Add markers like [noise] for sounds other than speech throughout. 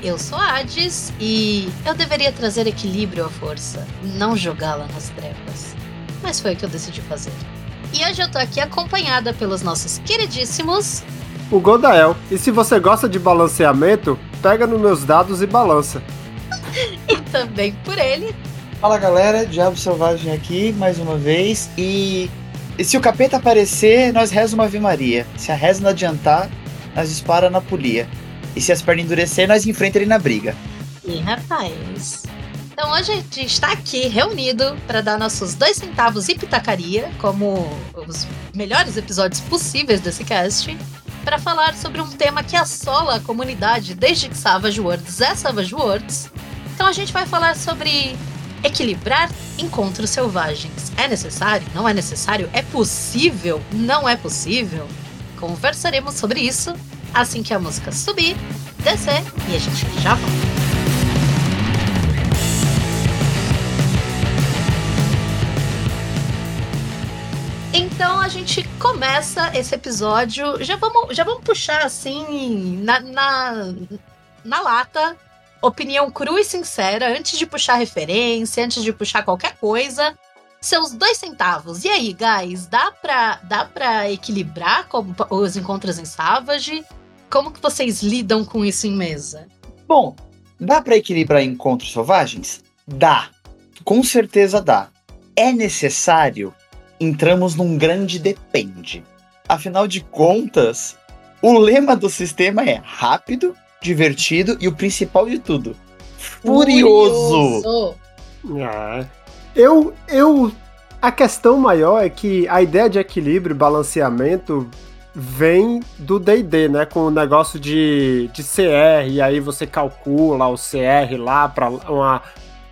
Eu sou Hades e eu deveria trazer equilíbrio à força, não jogá-la nas trevas. Mas foi o que eu decidi fazer. E hoje eu tô aqui acompanhada pelos nossos queridíssimos. O Godael. E se você gosta de balanceamento, pega nos meus dados e balança. [laughs] e também por ele. Fala galera, Diabo Selvagem aqui mais uma vez. E, e se o capeta aparecer, nós reza uma Ave Maria. Se a reza não adiantar, nós dispara na polia. E se as pernas endurecer, nós enfrenta ele na briga. E rapaz. Então hoje a gente está aqui reunido para dar nossos dois centavos e pitacaria, como os melhores episódios possíveis desse cast, para falar sobre um tema que assola a comunidade desde que Savage Worlds é Savage Worlds. Então a gente vai falar sobre equilibrar encontros selvagens. É necessário? Não é necessário? É possível? Não é possível? Conversaremos sobre isso assim que a música subir, descer e a gente já volta. Então a gente começa esse episódio. Já vamos, já vamos puxar assim na, na, na lata. Opinião crua e sincera, antes de puxar referência, antes de puxar qualquer coisa seus dois centavos. E aí, guys, dá pra, dá pra equilibrar os encontros em Savage? Como que vocês lidam com isso em mesa? Bom, dá para equilibrar encontros selvagens? Dá. Com certeza dá. É necessário? Entramos num grande depende. Afinal de contas, o lema do sistema é rápido, divertido e o principal de tudo, furioso. furioso. Ah, eu, eu, a questão maior é que a ideia de equilíbrio, balanceamento vem do D&D, né? Com o negócio de, de CR, e aí você calcula o CR lá para uma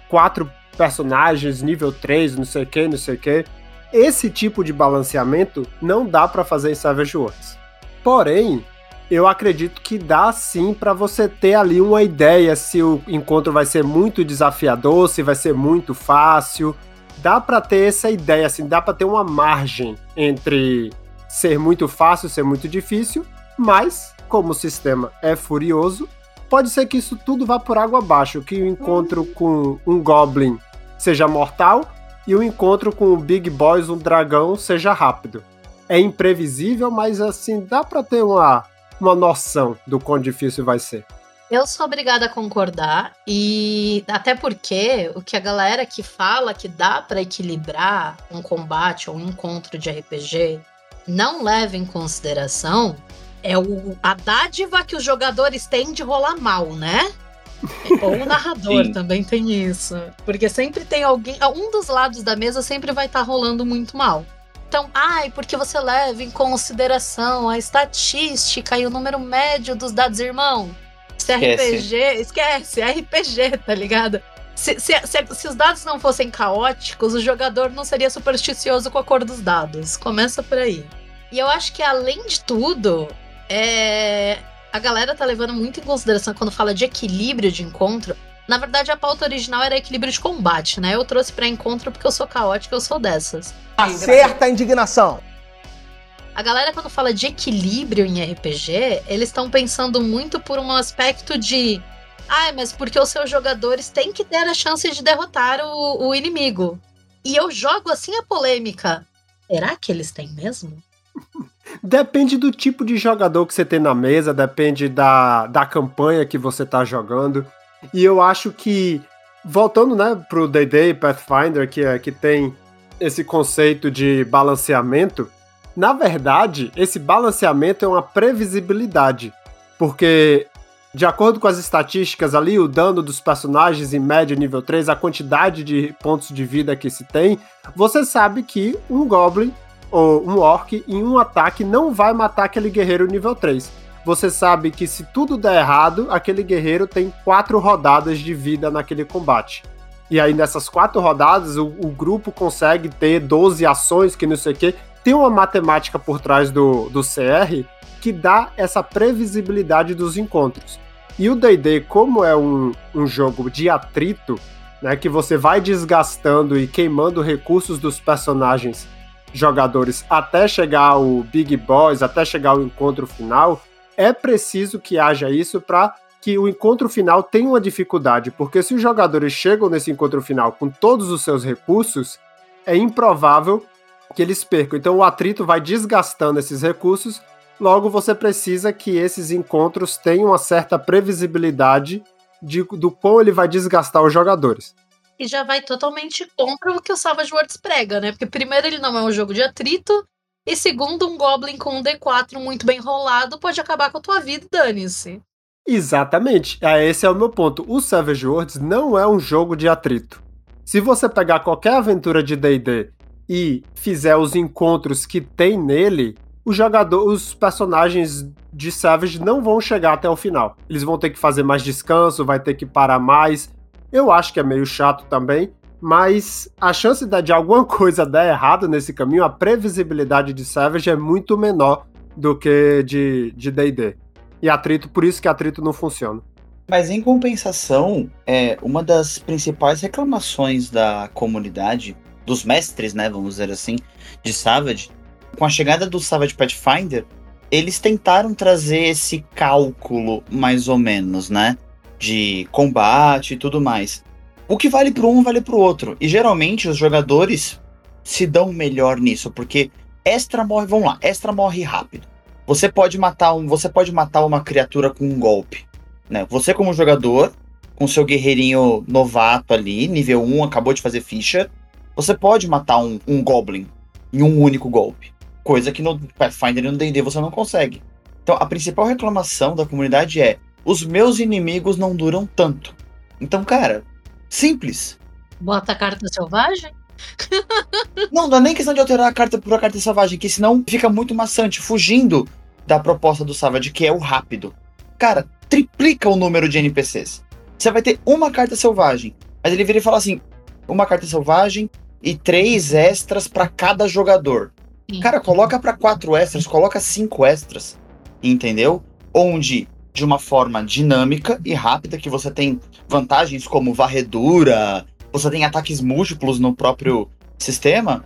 quatro personagens nível 3, não sei o que, não sei o que. Esse tipo de balanceamento não dá para fazer em Savage Worlds. Porém, eu acredito que dá sim para você ter ali uma ideia se o encontro vai ser muito desafiador, se vai ser muito fácil. Dá para ter essa ideia, assim, dá para ter uma margem entre ser muito fácil, ser muito difícil, mas, como o sistema é furioso, pode ser que isso tudo vá por água abaixo, que o encontro hum. com um Goblin seja mortal e o encontro com o Big Boys, um dragão, seja rápido. É imprevisível, mas assim, dá para ter uma, uma noção do quão difícil vai ser. Eu sou obrigada a concordar e até porque o que a galera que fala que dá para equilibrar um combate ou um encontro de RPG não leva em consideração é o, a dádiva que os jogadores têm de rolar mal, né? [laughs] Ou o narrador Sim. também tem isso. Porque sempre tem alguém. Um dos lados da mesa sempre vai estar tá rolando muito mal. Então, ai, porque você leva em consideração a estatística e o número médio dos dados irmão. Se RPG. Esquece, é RPG, tá ligado? Se, se, se, se, os dados não fossem caóticos, o jogador não seria supersticioso com a cor dos dados. Começa por aí. E eu acho que, além de tudo, é... a galera tá levando muito em consideração quando fala de equilíbrio de encontro. Na verdade, a pauta original era equilíbrio de combate, né? Eu trouxe para encontro porque eu sou caótica, eu sou dessas. Acerta a indignação! A galera, quando fala de equilíbrio em RPG, eles estão pensando muito por um aspecto de. Ai, ah, mas porque os seus jogadores têm que ter a chance de derrotar o, o inimigo. E eu jogo assim a polêmica. Será que eles têm mesmo? Depende do tipo de jogador que você tem na mesa, depende da, da campanha que você tá jogando. E eu acho que, voltando né, pro D&D Pathfinder, que, é, que tem esse conceito de balanceamento, na verdade, esse balanceamento é uma previsibilidade. Porque, de acordo com as estatísticas ali, o dano dos personagens em média nível 3, a quantidade de pontos de vida que se tem, você sabe que um Goblin ou um orc em um ataque não vai matar aquele guerreiro nível 3. Você sabe que se tudo der errado, aquele guerreiro tem quatro rodadas de vida naquele combate. E aí, nessas quatro rodadas, o, o grupo consegue ter 12 ações, que não sei o quê. Tem uma matemática por trás do, do CR que dá essa previsibilidade dos encontros. E o DD, como é um, um jogo de atrito, né, que você vai desgastando e queimando recursos dos personagens jogadores até chegar o Big Boss, até chegar o encontro final, é preciso que haja isso para que o encontro final tenha uma dificuldade, porque se os jogadores chegam nesse encontro final com todos os seus recursos, é improvável que eles percam. Então o atrito vai desgastando esses recursos, logo você precisa que esses encontros tenham uma certa previsibilidade de, do quão ele vai desgastar os jogadores. E já vai totalmente contra o que o Savage Worlds prega, né? Porque primeiro ele não é um jogo de atrito, e segundo, um Goblin com um D4 muito bem rolado pode acabar com a tua vida dane-se. Exatamente, é, esse é o meu ponto. O Savage Worlds não é um jogo de atrito. Se você pegar qualquer aventura de D&D e fizer os encontros que tem nele, o jogador, os personagens de Savage não vão chegar até o final. Eles vão ter que fazer mais descanso, vai ter que parar mais. Eu acho que é meio chato também, mas a chance de alguma [laughs] coisa dar errado nesse caminho, a previsibilidade de Savage é muito menor do que de D&D. E atrito, por isso que atrito não funciona. Mas em compensação, é uma das principais reclamações da comunidade, dos mestres, né, vamos dizer assim, de Savage, com a chegada do Savage Pathfinder, eles tentaram trazer esse cálculo, mais ou menos, né? De combate e tudo mais. O que vale para um vale para o outro. E geralmente os jogadores se dão melhor nisso, porque extra morre, vamos lá, extra morre rápido. Você pode matar um, você pode matar uma criatura com um golpe, né? Você como jogador, com seu guerreirinho novato ali, nível 1, acabou de fazer ficha, você pode matar um, um goblin em um único golpe. Coisa que no Pathfinder e no D&D você não consegue. Então, a principal reclamação da comunidade é: os meus inimigos não duram tanto. Então, cara, simples. Bota a carta selvagem? [laughs] não, não é nem questão de alterar a carta por a carta selvagem, que senão fica muito maçante, fugindo da proposta do Savage, que é o rápido. Cara, triplica o número de NPCs. Você vai ter uma carta selvagem, mas ele vira e fala assim: uma carta selvagem e três extras para cada jogador. Cara, coloca para quatro extras, coloca cinco extras, entendeu? Onde, de uma forma dinâmica e rápida, que você tem vantagens como varredura, você tem ataques múltiplos no próprio sistema,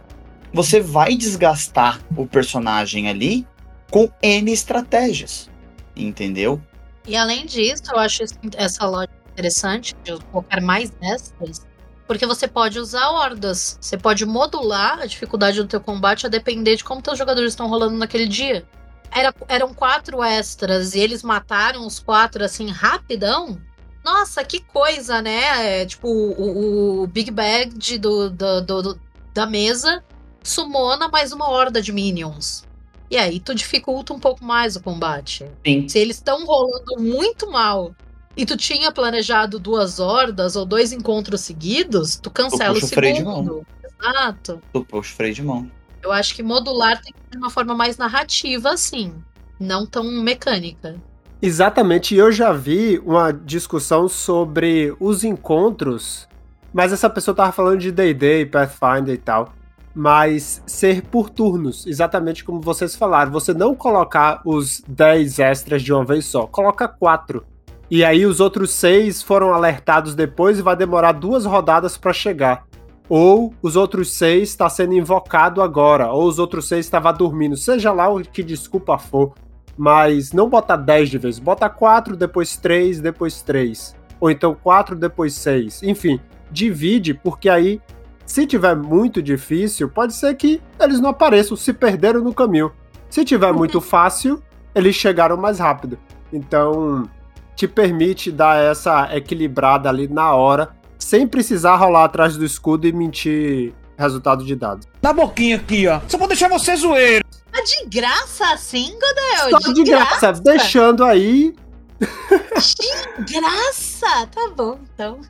você vai desgastar o personagem ali com N estratégias, entendeu? E além disso, eu acho essa lógica interessante de colocar mais extras, porque você pode usar hordas. Você pode modular a dificuldade do teu combate a depender de como teus jogadores estão rolando naquele dia. Era, eram quatro extras e eles mataram os quatro assim rapidão. Nossa, que coisa, né? É, tipo, o, o, Big Bag do, do, do, da mesa sumona mais uma horda de minions. E aí tu dificulta um pouco mais o combate. Sim. Se eles estão rolando muito mal e tu tinha planejado duas hordas ou dois encontros seguidos, tu cancela o segundo. Exato. Tu puxa o freio de mão. Eu acho que modular tem que ser de uma forma mais narrativa, assim. Não tão mecânica. Exatamente, eu já vi uma discussão sobre os encontros, mas essa pessoa tava falando de D&D, Pathfinder e tal, mas ser por turnos, exatamente como vocês falaram, você não colocar os 10 extras de uma vez só, coloca 4. E aí os outros seis foram alertados depois e vai demorar duas rodadas para chegar. Ou os outros seis está sendo invocado agora, ou os outros seis estava dormindo, seja lá o que desculpa for. Mas não bota 10 de vez, bota 4, depois 3, depois 3. Ou então 4, depois 6. Enfim, divide, porque aí, se tiver muito difícil, pode ser que eles não apareçam, se perderam no caminho. Se tiver muito fácil, eles chegaram mais rápido. Então, te permite dar essa equilibrada ali na hora, sem precisar rolar atrás do escudo e mentir resultado de dados. Na boquinha aqui, ó. Só vou deixar você zoeiro. Mas de graça assim, Godel? Só de, de graça, graça, deixando aí. De graça? Tá bom, então.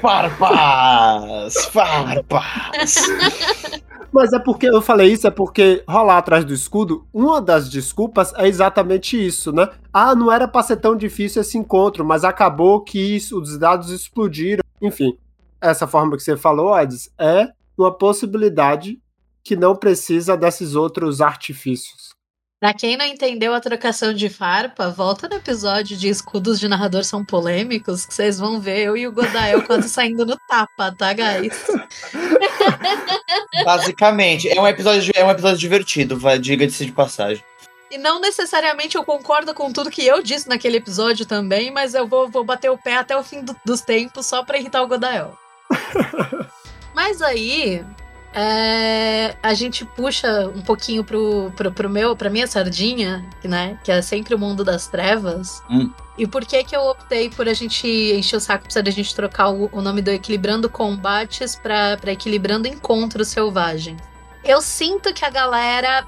Farpas! Farpas! [laughs] Mas é porque eu falei isso, é porque rolar atrás do escudo, uma das desculpas é exatamente isso, né? Ah, não era pra ser tão difícil esse encontro, mas acabou que isso, os dados explodiram. Enfim, essa forma que você falou, Eds, é uma possibilidade que não precisa desses outros artifícios. Pra quem não entendeu a trocação de farpa, volta no episódio de escudos de narrador são polêmicos, que vocês vão ver eu e o Godael quase saindo no tapa, tá, guys? [laughs] Basicamente, é um episódio, é um episódio divertido, vai, diga-se de passagem. E não necessariamente eu concordo com tudo que eu disse naquele episódio também, mas eu vou, vou bater o pé até o fim do, dos tempos só pra irritar o Godael. [laughs] mas aí, é, a gente puxa um pouquinho pro, pro, pro meu, pra minha sardinha, né? Que é sempre o mundo das trevas. Hum. E por que que eu optei por a gente encher o saco, precisa da gente trocar o, o, nome do Equilibrando Combates pra, pra Equilibrando Encontros Selvagens? Eu sinto que a galera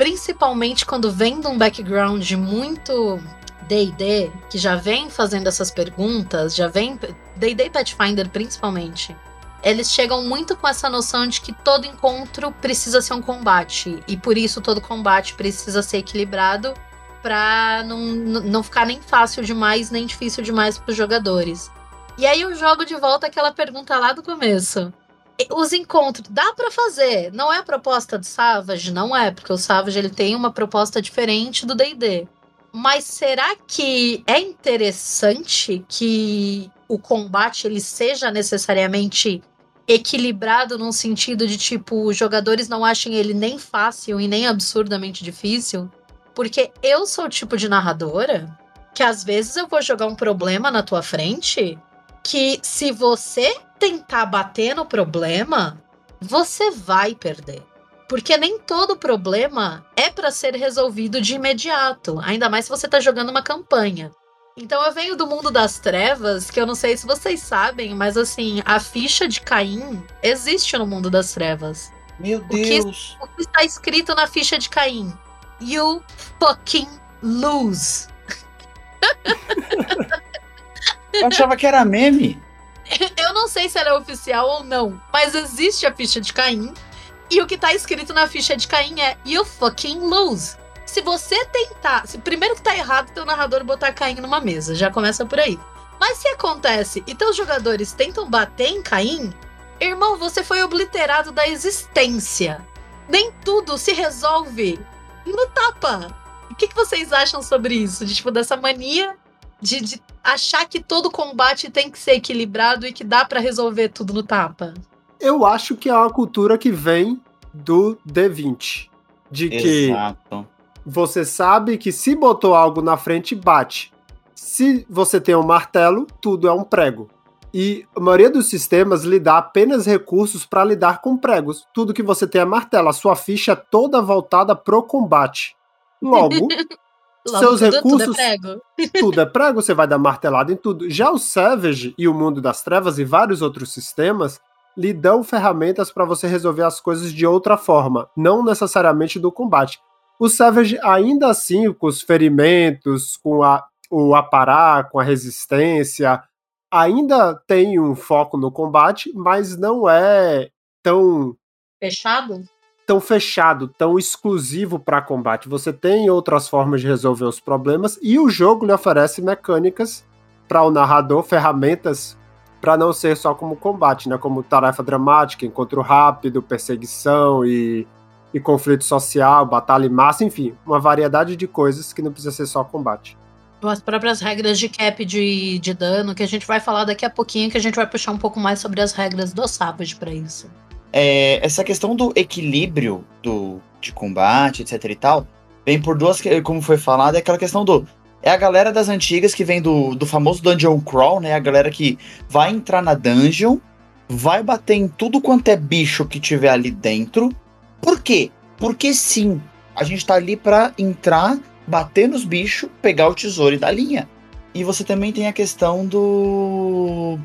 principalmente quando vem de um background muito D&D, que já vem fazendo essas perguntas, já vem D&D Pathfinder principalmente. Eles chegam muito com essa noção de que todo encontro precisa ser um combate e por isso todo combate precisa ser equilibrado para não, não ficar nem fácil demais nem difícil demais para os jogadores. E aí eu jogo de volta aquela pergunta lá do começo os encontros dá para fazer. Não é a proposta do Savage, não é, porque o Savage ele tem uma proposta diferente do D&D. Mas será que é interessante que o combate ele seja necessariamente equilibrado num sentido de tipo, os jogadores não achem ele nem fácil e nem absurdamente difícil? Porque eu sou o tipo de narradora que às vezes eu vou jogar um problema na tua frente que se você tentar bater no problema, você vai perder. Porque nem todo problema é para ser resolvido de imediato, ainda mais se você tá jogando uma campanha. Então eu venho do mundo das trevas, que eu não sei se vocês sabem, mas assim, a ficha de Caim existe no mundo das trevas. Meu Deus! O que, o que está escrito na ficha de Caim? You fucking lose. eu achava que era meme. [laughs] Eu não sei se ela é oficial ou não, mas existe a ficha de Caim. E o que tá escrito na ficha de Caim é You fucking lose. Se você tentar. Se, primeiro que tá errado teu narrador botar Caim numa mesa, já começa por aí. Mas se acontece e teus jogadores tentam bater em Caim, irmão, você foi obliterado da existência. Nem tudo se resolve no tapa. O que, que vocês acham sobre isso? De, tipo, dessa mania de, de achar que todo combate tem que ser equilibrado e que dá para resolver tudo no tapa? Eu acho que é uma cultura que vem do D20. De que Exato. você sabe que se botou algo na frente, bate. Se você tem um martelo, tudo é um prego. E a maioria dos sistemas lhe dá apenas recursos para lidar com pregos. Tudo que você tem é martelo. A sua ficha é toda voltada pro combate. Logo, [laughs] Logo, seus tudo, recursos. Tudo é prego. tudo é [laughs] prego, você vai dar martelada em tudo. Já o Savage e o Mundo das Trevas e vários outros sistemas lhe dão ferramentas para você resolver as coisas de outra forma, não necessariamente do combate. O Savage, ainda assim, com os ferimentos, com a, o aparar, com a resistência, ainda tem um foco no combate, mas não é tão. Fechado? Tão fechado, tão exclusivo para combate. Você tem outras formas de resolver os problemas e o jogo lhe oferece mecânicas para o narrador, ferramentas para não ser só como combate, né? Como tarefa dramática, encontro rápido, perseguição e, e conflito social, batalha em massa, enfim, uma variedade de coisas que não precisa ser só combate. As próprias regras de cap de, de dano, que a gente vai falar daqui a pouquinho, que a gente vai puxar um pouco mais sobre as regras do Savage para isso é, essa questão do equilíbrio do, de combate, etc e tal, vem por duas, como foi falado, é aquela questão do. É a galera das antigas que vem do, do famoso Dungeon Crawl, né? A galera que vai entrar na dungeon, vai bater em tudo quanto é bicho que tiver ali dentro. Por quê? Porque sim, a gente tá ali pra entrar, bater nos bichos, pegar o tesouro e dar linha. E você também tem a questão do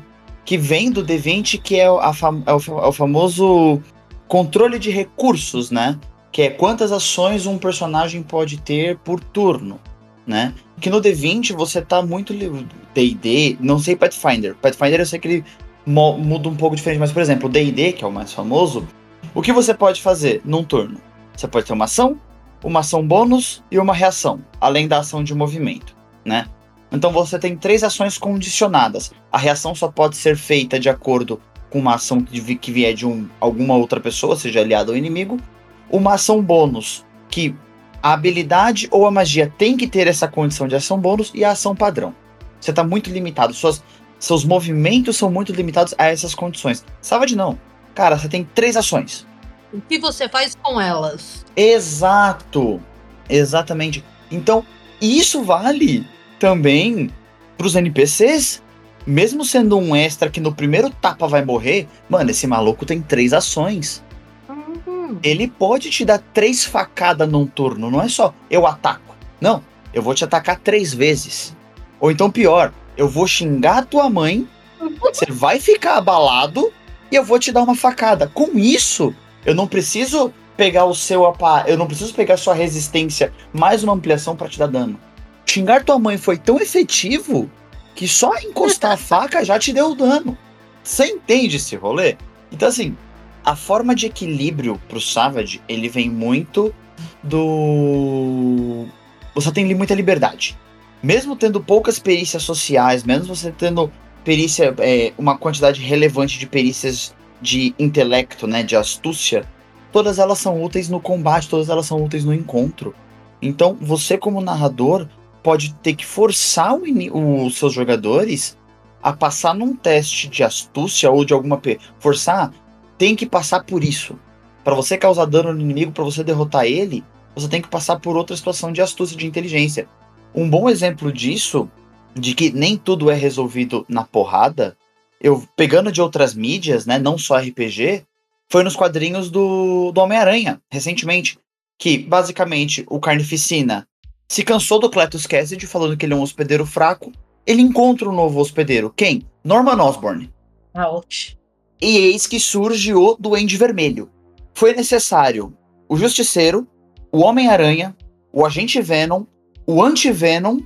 que vem do D20, que é, fam é, o, é o famoso controle de recursos, né? Que é quantas ações um personagem pode ter por turno, né? Que no D20 você tá muito D&D, não sei Pathfinder. Pathfinder eu sei que ele muda um pouco diferente, mas por exemplo, o D&D, que é o mais famoso, o que você pode fazer num turno? Você pode ter uma ação, uma ação bônus e uma reação, além da ação de movimento, né? Então você tem três ações condicionadas. A reação só pode ser feita de acordo com uma ação que vier de um, alguma outra pessoa, seja aliado ou inimigo. Uma ação bônus, que a habilidade ou a magia tem que ter essa condição de ação bônus, e a ação padrão. Você está muito limitado. Suas, seus movimentos são muito limitados a essas condições. Savage não. Cara, você tem três ações. O que você faz com elas? Exato. Exatamente. Então, isso vale também pros NPCs. Mesmo sendo um extra que no primeiro tapa vai morrer, mano, esse maluco tem três ações. Uhum. Ele pode te dar três facadas num turno, não é só eu ataco. Não, eu vou te atacar três vezes. Ou então pior, eu vou xingar a tua mãe, [laughs] você vai ficar abalado e eu vou te dar uma facada. Com isso, eu não preciso pegar o seu apa, eu não preciso pegar a sua resistência mais uma ampliação para te dar dano. Xingar tua mãe foi tão efetivo que só encostar a faca já te deu dano. Você entende esse rolê? Então assim, a forma de equilíbrio pro Savage, ele vem muito do você tem muita liberdade. Mesmo tendo poucas perícias sociais, mesmo você tendo perícia, é, uma quantidade relevante de perícias de intelecto, né, de astúcia, todas elas são úteis no combate, todas elas são úteis no encontro. Então, você como narrador pode ter que forçar os seus jogadores a passar num teste de astúcia ou de alguma forçar, tem que passar por isso. Para você causar dano no inimigo, para você derrotar ele, você tem que passar por outra situação de astúcia, de inteligência. Um bom exemplo disso, de que nem tudo é resolvido na porrada, eu pegando de outras mídias, né, não só RPG, foi nos quadrinhos do, do Homem-Aranha, recentemente. Que, basicamente, o Carnificina se cansou do Cletus Cassidy falando que ele é um hospedeiro fraco. Ele encontra um novo hospedeiro. Quem? Norman Osborn. Ouch. E eis que surge o Duende Vermelho. Foi necessário o Justiceiro, o Homem-Aranha, o Agente Venom, o Anti-Venom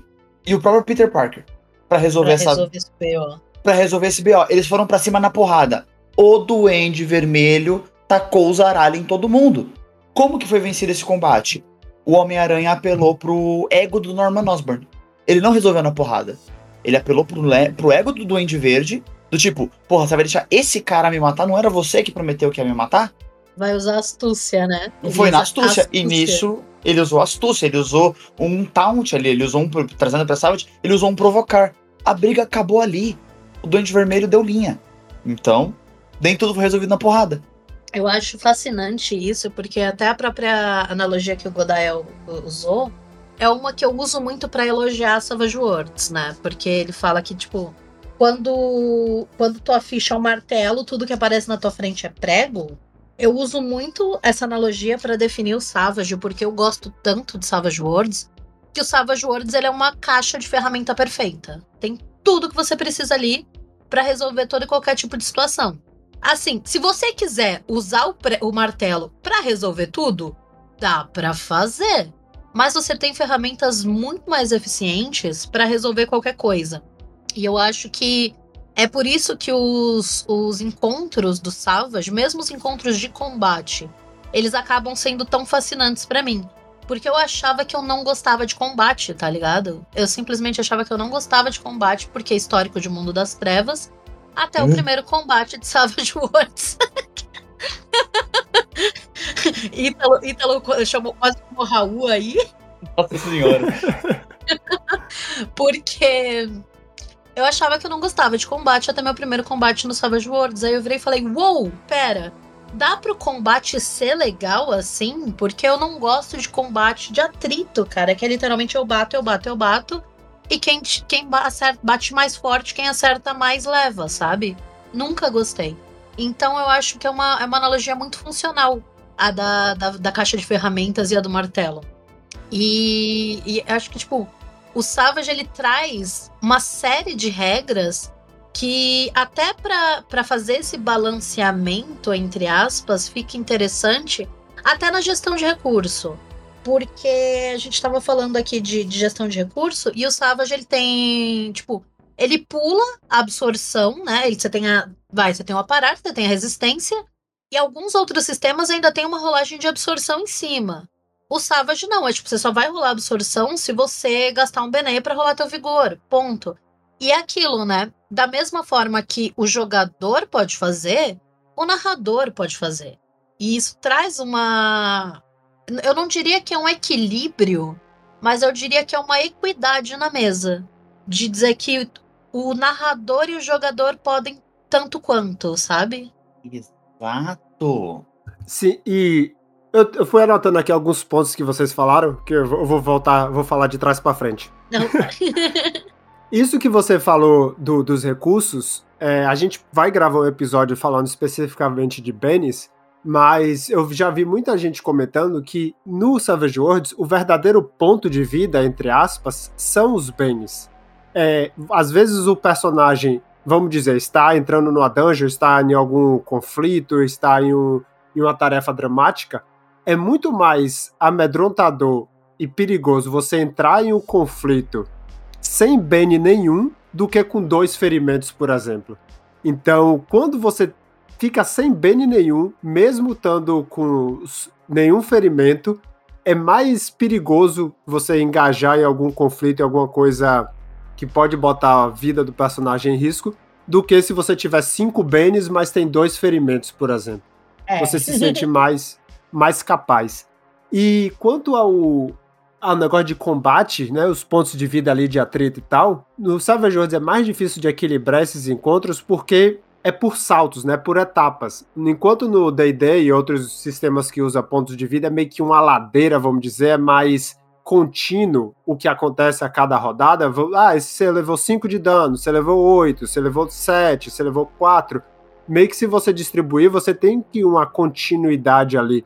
e o próprio Peter Parker para resolver Pra essa resolver esse BO. para resolver esse BO. Eles foram pra cima na porrada. O Duende Vermelho tacou o zaralho em todo mundo. Como que foi vencido esse combate? O Homem-Aranha apelou pro ego do Norman Osborn. Ele não resolveu na porrada. Ele apelou pro, pro ego do Duende Verde, do tipo, porra, você vai deixar esse cara me matar? Não era você que prometeu que ia me matar? Vai usar astúcia, né? Ele Foi na usa astúcia. E nisso, ele usou astúcia. Ele usou um taunt ali. Ele usou um. Trazendo pra Savage, ele usou um provocar. A briga acabou ali. O Duende Vermelho deu linha. Então, nem tudo foi resolvido na porrada. Eu acho fascinante isso, porque até a própria analogia que o Godael usou é uma que eu uso muito pra elogiar Savage Worlds, né? Porque ele fala que, tipo, quando, quando tua ficha é um martelo, tudo que aparece na tua frente é prego. Eu uso muito essa analogia pra definir o Savage, porque eu gosto tanto de Savage Worlds, que o Savage Worlds ele é uma caixa de ferramenta perfeita. Tem tudo que você precisa ali pra resolver todo e qualquer tipo de situação. Assim, se você quiser usar o, o martelo pra resolver tudo, dá pra fazer. Mas você tem ferramentas muito mais eficientes pra resolver qualquer coisa. E eu acho que é por isso que os, os encontros do Savage, mesmo os encontros de combate, eles acabam sendo tão fascinantes pra mim. Porque eu achava que eu não gostava de combate, tá ligado? Eu simplesmente achava que eu não gostava de combate porque é histórico de Mundo das Trevas. Até o Hum. primeiro combate de Savage [laughs] Worlds. Ítalo, Ítalo chamou quase como Raul aí, Nossa senhora. porque eu achava que eu não gostava de combate até meu primeiro combate no Savage Worlds. Aí eu virei e falei: Uou, pera, dá pro combate ser legal assim? Porque eu não gosto de combate de atrito, cara. Que é literalmente eu bato, eu bato, eu bato. E quem, quem acerta- bate mais forte, quem acerta mais leva, sabe? Nunca gostei. Então eu acho que é uma, é uma analogia muito funcional a da, da, da caixa de ferramentas e a do martelo. E, e acho que, tipo, o Savage ele traz uma série de regras que até para fazer esse balanceamento, entre aspas, fica interessante até na gestão de recurso. Porque a gente estava falando aqui de, de gestão de recurso e o Savage ele tem, tipo, ele pula a absorção, né? Ele, você tem a. Vai, você tem o aparato, você tem a resistência, e alguns outros sistemas ainda tem uma rolagem de absorção em cima. O Savage não, é tipo, você só vai rolar absorção se você gastar um Bené pra rolar teu vigor. Ponto. E é aquilo, né? Da mesma forma que o jogador pode fazer, o narrador pode fazer. E isso traz uma. Eu não diria que é um equilíbrio, mas eu diria que é uma equidade na mesa. De dizer que o narrador e o jogador podem tanto quanto, sabe? Exato. Sim, e Eu, eu fui anotando aqui alguns pontos que vocês falaram, que eu vou eu vou voltar, vou falar de trás pra frente. Não, [laughs] Isso que você falou do- dos recursos, é, a gente vai gravar um episódio falando especificamente de Benis, mas eu já vi muita gente comentando que no Savage Worlds o verdadeiro ponto de vida, entre aspas, são os Benis. É, às vezes o personagem, vamos dizer, está entrando numa dungeon, está em algum conflito, está em, um- em uma tarefa dramática, é muito mais amedrontador e perigoso você entrar em um conflito sem bane nenhum do que com dois ferimentos, por exemplo. Então, quando você fica sem bane nenhum, mesmo estando com nenhum ferimento, é mais perigoso você engajar em algum conflito, em alguma coisa que pode botar a vida do personagem em risco, do que se você tiver cinco banes, mas tem dois ferimentos, por exemplo é. você se [laughs] sente mais, mais capaz. E quanto ao, ao negócio de combate, né, os pontos de vida ali de atrito e tal, no Savage Worlds é mais difícil de equilibrar esses encontros porque é por saltos, né, por etapas. Enquanto no D&D e outros sistemas que usam pontos de vida é meio que uma ladeira, vamos dizer, é mais contínuo o que acontece a cada rodada. Ah, você levou 5 de dano, você levou 8, você levou 7, você levou 4 meio que se você distribuir, você tem que uma continuidade ali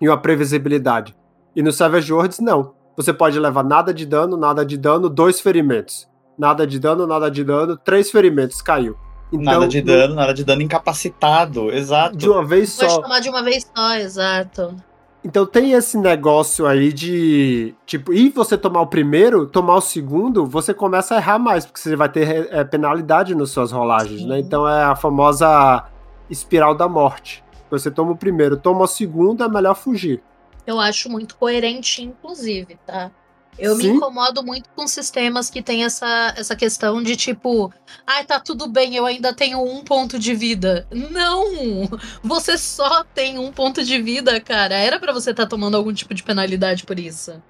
e uma previsibilidade. E no Savage Worlds, não. Você pode levar nada de dano, nada de dano, dois ferimentos. Nada de dano, nada de dano, três ferimentos, caiu. Então, nada de dano, nada de dano incapacitado, exato. De uma vez Pode só. tomar de uma vez só, exato. Então tem esse negócio aí de. Tipo, e você tomar o primeiro, tomar o segundo, você começa a errar mais, porque você vai ter é, penalidade nas suas rolagens, Sim. né? Então é a famosa espiral da morte. Você toma o primeiro, toma o segundo, é melhor fugir. Eu acho muito coerente, inclusive, tá? Eu Sim. me incomodo muito com sistemas que tem essa, essa questão de tipo, ai, tá tudo bem, eu ainda tenho um ponto de vida. Não! Você só tem um ponto de vida, cara. Era pra você estar tomando algum tipo de penalidade por isso.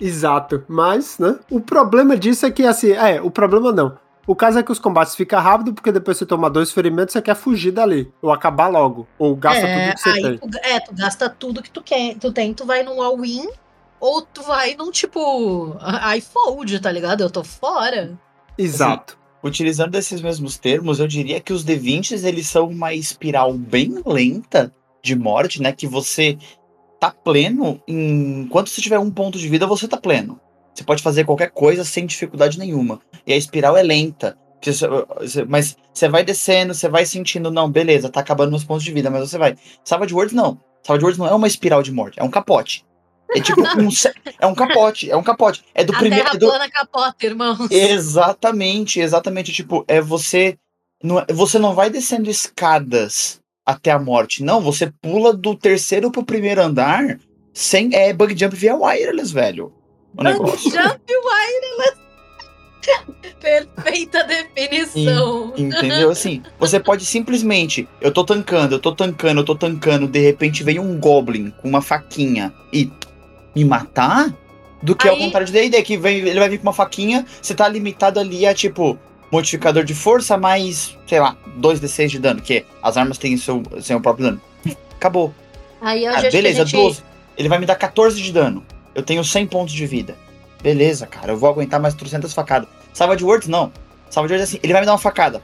Exato. Mas, né? O problema disso é que, assim, é, o problema não. O caso é que os combates ficam rápido, porque depois você toma dois ferimentos, você quer fugir dali. Ou acabar logo. Ou gasta é, tudo que você tem. Tu, é, tu gasta tudo que tu quer. Tu tem, tu vai num all-in, ou tu vai num tipo. I fold, tá ligado? Eu tô fora. Exato. Utilizando esses mesmos termos, eu diria que os D20s eles são uma espiral bem lenta de morte, né? Que você tá pleno, enquanto você tiver um ponto de vida, você tá pleno. Você pode fazer qualquer coisa sem dificuldade nenhuma. E a espiral é lenta. Mas você vai descendo, você vai sentindo, não, beleza, tá acabando meus pontos de vida, mas você vai. Savage Worlds não. Savage Worlds não é uma espiral de morte, é um capote. É tipo um. É um capote, é um capote. É do a primeiro. terra é do- plana capota, irmão. Exatamente, exatamente. Tipo, é você. Não, é- você não vai descendo escadas até a morte. Não, você pula do terceiro pro primeiro andar sem é, bug jump via wireless, velho. O negócio. Jump wireless. [laughs] Perfeita definição. Entendeu? Assim, você pode simplesmente. Eu tô tancando, eu tô tancando, eu tô tancando. De repente vem um Goblin com uma faquinha e me matar. Do que ao Aí- contrário de DD, que vem, ele vai vir com uma faquinha, você tá limitado ali a tipo. Modificador de força mais, sei lá, 2d6 de dano, que as armas têm seu, seu próprio dano. Acabou. Aí eu Ah, já beleza, gente... 12. Ele vai me dar 14 de dano. Eu tenho 100 pontos de vida. Beleza, cara, eu vou aguentar mais 300 facadas. Savage Worlds, não. Savage Worlds é assim, ele vai me dar uma facada.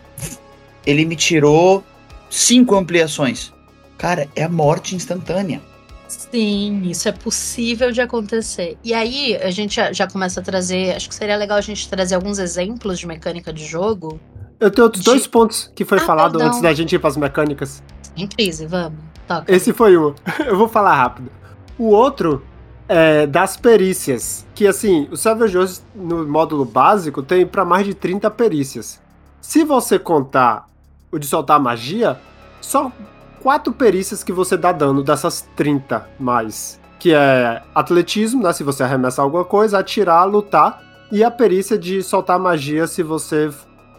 Ele me tirou 5 ampliações. Cara, é a morte instantânea. Sim, isso é possível de acontecer. E aí a gente já, já começa a trazer. Acho que seria legal a gente trazer alguns exemplos de mecânica de jogo. Eu tenho outros De- dois pontos que foi Ah, falado perdão. antes da gente ir pras mecânicas. Em crise, vamos. Toca. Esse foi um. [laughs] Eu vou falar rápido. O outro é das perícias. Que assim, o Savage Worlds no módulo básico tem pra mais de 30 perícias. Se você contar o de soltar magia, só quatro perícias que você dá dano dessas 30 mais. Que é atletismo, né? Se você arremessar alguma coisa, atirar, lutar. E a perícia de soltar magia se você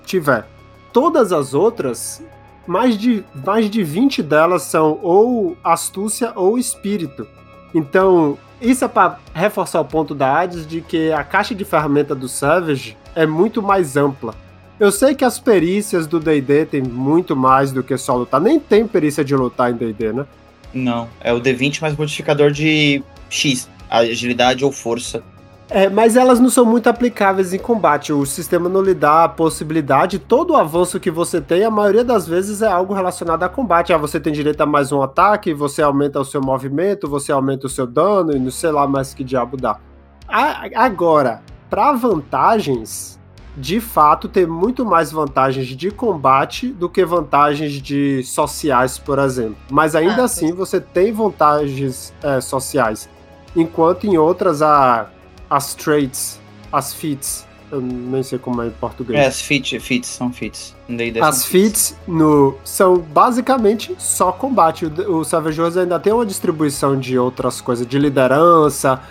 tiver. Todas as outras mais de, mais de 20 delas são ou astúcia ou espírito. Então, isso é para reforçar o ponto da Hades de que a caixa de ferramenta do Savage é muito mais ampla. Eu sei que as perícias do D&D tem muito mais do que só lutar. Nem tem perícia de lutar em D&D, né? Não, é o D20 mais modificador de X, agilidade ou força. É, mas elas não são muito aplicáveis em combate. O sistema não lhe dá a possibilidade. Todo o avanço que você tem, a maioria das vezes é algo relacionado a combate. Ah, você tem direito a mais um ataque, você aumenta o seu movimento, você aumenta o seu dano e não sei lá mais que diabo dá. Agora, para vantagens, de fato, tem muito mais vantagens de combate do que vantagens de sociais, por exemplo. Mas ainda ah, assim, você tem vantagens é, sociais. Enquanto em outras, a as traits, as feats. Eu nem sei como é em português. É, as feats, feats são feats. As feats no, são basicamente só combate. O, o Savage Wars ainda tem uma distribuição de outras coisas, de liderança,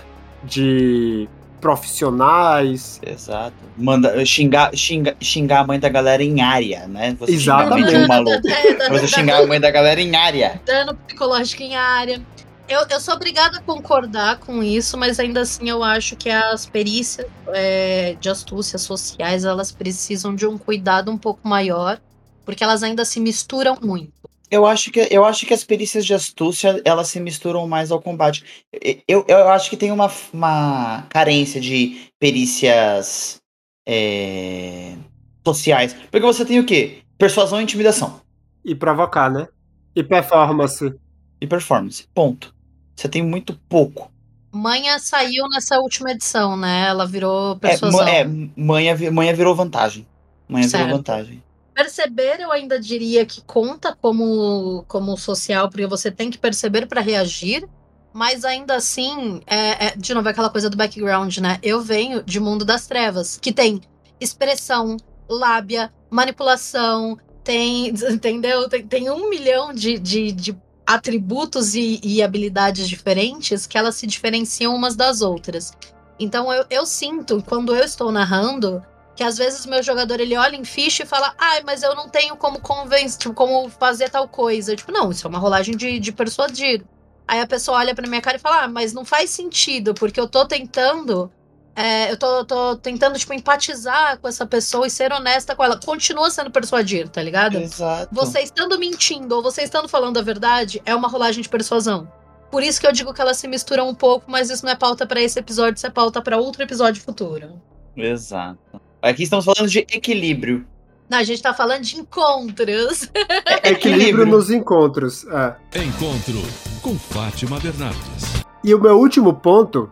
de profissionais. Exato. Manda, xingar, xingar, xingar a mãe da galera em área, né? Você Exatamente. Um maluco. [laughs] Você xingar a mãe da galera em área. Dano psicológico em área. Eu, eu sou obrigada a concordar com isso, mas ainda assim eu acho que as perícias é, de astúcias sociais elas precisam de um cuidado um pouco maior, porque elas ainda se misturam muito. Eu acho que, eu acho que as perícias de astúcia elas se misturam mais ao combate. Eu, eu acho que tem uma, uma carência de perícias é, sociais. Porque você tem o quê? Persuasão e intimidação. E provocar, né? E performance. E performance. Ponto. Você tem muito pouco. Manha saiu nessa última edição, né? Ela virou persuasão. É, é Manha, Manha virou vantagem. Manha certo. virou vantagem. Perceber, eu ainda diria que conta como, como social, porque você tem que perceber para reagir, mas ainda assim, é, é, de novo, é aquela coisa do background, né? Eu venho de mundo das trevas, que tem expressão, lábia, manipulação, tem, [laughs] entendeu? Tem, tem um milhão de, de, de atributos e, e, habilidades diferentes que elas se diferenciam umas das outras. Então eu, eu sinto, quando eu estou narrando, que às vezes o meu jogador ele olha em ficha e fala, ai, ah, mas eu não tenho como convencer, tipo, como fazer tal coisa. Tipo, não, isso é uma rolagem de, de persuadir. Aí a pessoa olha pra minha cara e fala, ah, mas não faz sentido, porque eu tô tentando é, eu tô, tô, tentando, tipo, empatizar com essa pessoa e ser honesta com ela. Continua sendo persuadir, tá ligado? Exato. Você estando mentindo ou você estando falando a verdade é uma rolagem de persuasão. Por isso que eu digo que elas se misturam um pouco, mas isso não é pauta para esse episódio, isso é pauta para outro episódio futuro. Exato. Aqui estamos falando de equilíbrio. Não, a gente tá falando de encontros. É [laughs] equilíbrio nos encontros. É. Encontro com Fátima Bernardes. E o meu último ponto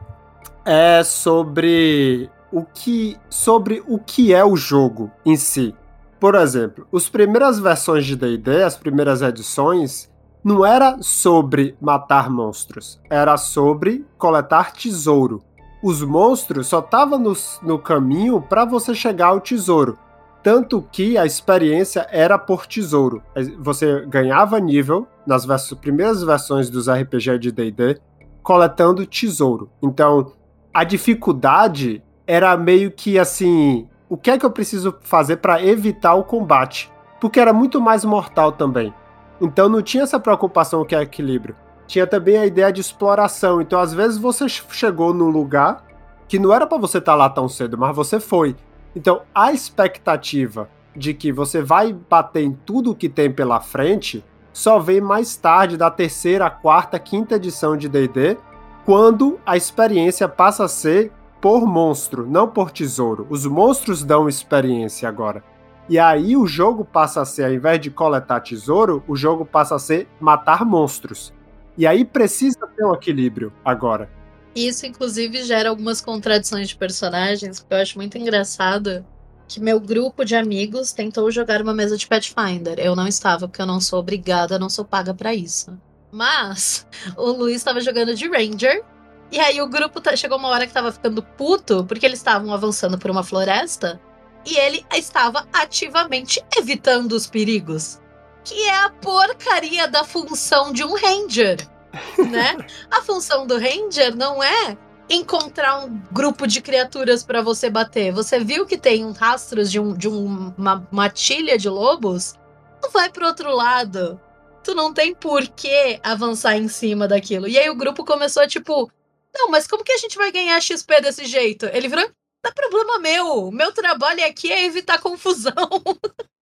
é sobre o que sobre o que é o jogo em si. Por exemplo, as primeiras versões de D&D, as primeiras edições, não era sobre matar monstros, era sobre coletar tesouro. Os monstros só estavam no, no caminho para você chegar ao tesouro. Tanto que a experiência era por tesouro. Você ganhava nível nas vers primeiras versões dos RPG de D&D coletando tesouro. Então, a dificuldade era meio que assim: o que é que eu preciso fazer para evitar o combate? Porque era muito mais mortal também. Então não tinha essa preocupação que é equilíbrio. Tinha também a ideia de exploração. Então às vezes você chegou num lugar que não era para você estar tá lá tão cedo, mas você foi. Então a expectativa de que você vai bater em tudo que tem pela frente só vem mais tarde da terceira, quarta, quinta edição de D&D, quando a experiência passa a ser por monstro, não por tesouro. Os monstros dão experiência agora. E aí o jogo passa a ser, ao invés de coletar tesouro, o jogo passa a ser matar monstros. E aí precisa ter um equilíbrio agora. Isso, inclusive, gera algumas contradições de personagens, que eu acho muito engraçado. Que meu grupo de amigos tentou jogar uma mesa de Pathfinder. Eu não estava, porque eu não sou obrigada, não sou paga para isso. Mas o Luiz estava jogando de Ranger. E aí o grupo tá, chegou uma hora que tava ficando puto, porque eles estavam avançando por uma floresta. E ele estava ativamente evitando os perigos. Que é a porcaria da função de um Ranger. [laughs] Né? a função do Ranger não é encontrar um grupo de criaturas para você bater. Você viu que tem um rastros de, um, de um, uma matilha de lobos? Não vai pro outro lado tu não tem por que avançar em cima daquilo. E aí o grupo começou a tipo, não, mas como que a gente vai ganhar XP desse jeito? Ele virou, não é problema meu. Meu trabalho aqui é evitar confusão. [laughs]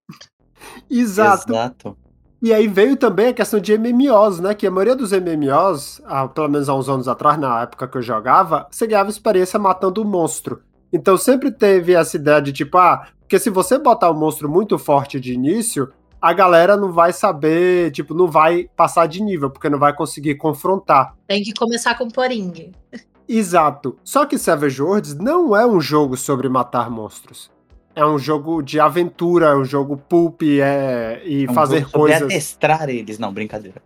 Exato. Exato. E aí veio também a questão de MMOs, né? Que a maioria dos MMOs, ah, pelo menos há uns anos atrás, na época que eu jogava, você ganhava experiência matando um monstro. Então sempre teve essa ideia de tipo, ah, porque se você botar um monstro muito forte de início, a galera não vai saber, tipo, não vai passar de nível, porque não vai conseguir confrontar. Tem que começar com Poring. Exato. Só que Savage Worlds não é um jogo sobre matar monstros. É um jogo de aventura, é um jogo pulp é, e É um fazer jogo sobre coisas. adestrar eles. Não, brincadeira.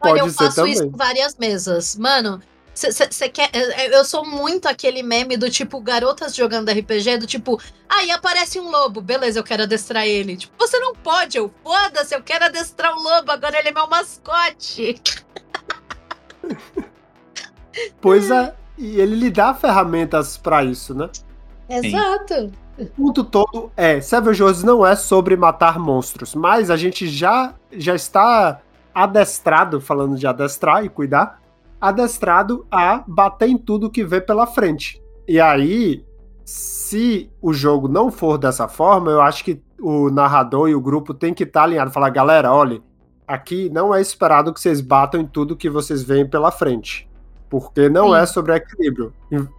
Pode Olha, eu ser faço também. isso em várias mesas. Mano, você quer. Eu sou muito aquele meme do tipo, garotas jogando RPG, do tipo, aí aparece um lobo, beleza, eu quero adestrar ele. Tipo, você não pode, eu foda-se, eu quero adestrar o lobo, agora ele é meu mascote. [laughs] Pois é, e ele lhe dá ferramentas pra isso, né? Exato. O ponto todo é, Savage Worlds não é sobre matar monstros, mas a gente já, já está adestrado, falando de adestrar e cuidar, adestrado a bater em tudo que vê pela frente. E aí, se o jogo não for dessa forma, eu acho que o narrador e o grupo tem que estar alinhado, falar, galera, olha, aqui não é esperado que vocês batam em tudo que vocês veem pela frente. Porque não Sim. é sobre equilíbrio.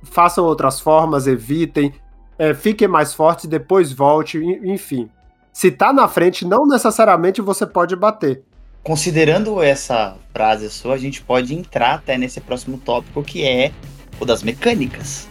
Façam outras formas, evitem, é, fiquem mais fortes, depois volte, en- enfim. Se tá na frente, não necessariamente você pode bater. Considerando essa frase sua, a gente pode entrar até nesse próximo tópico que é o das mecânicas.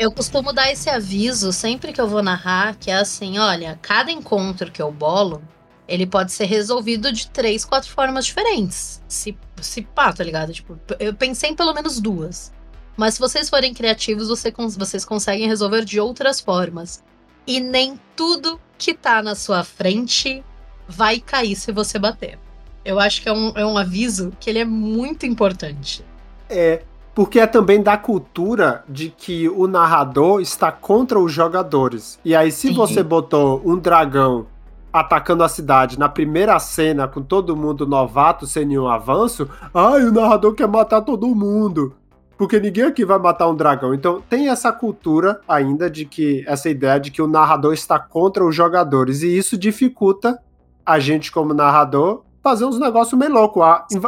Eu costumo dar esse aviso sempre que eu vou narrar, que é assim, olha, cada encontro que eu bolo, ele pode ser resolvido de três, quatro formas diferentes. Se, se pá, tá ligado? Tipo, eu pensei em pelo menos duas. Mas se vocês forem criativos, você vocês conseguem resolver de outras formas. E nem tudo que tá na sua frente vai cair se você bater. Eu acho que é um, é um aviso que ele é muito importante. É, porque é também da cultura de que o narrador está contra os jogadores. E aí, se Sim. você botou um dragão atacando a cidade na primeira cena com todo mundo novato sem nenhum avanço, ai, o narrador quer matar todo mundo. Porque ninguém aqui vai matar um dragão. Então tem essa cultura ainda de que essa ideia de que o narrador está contra os jogadores e isso dificulta a gente como narrador fazer uns negócios meio loucos.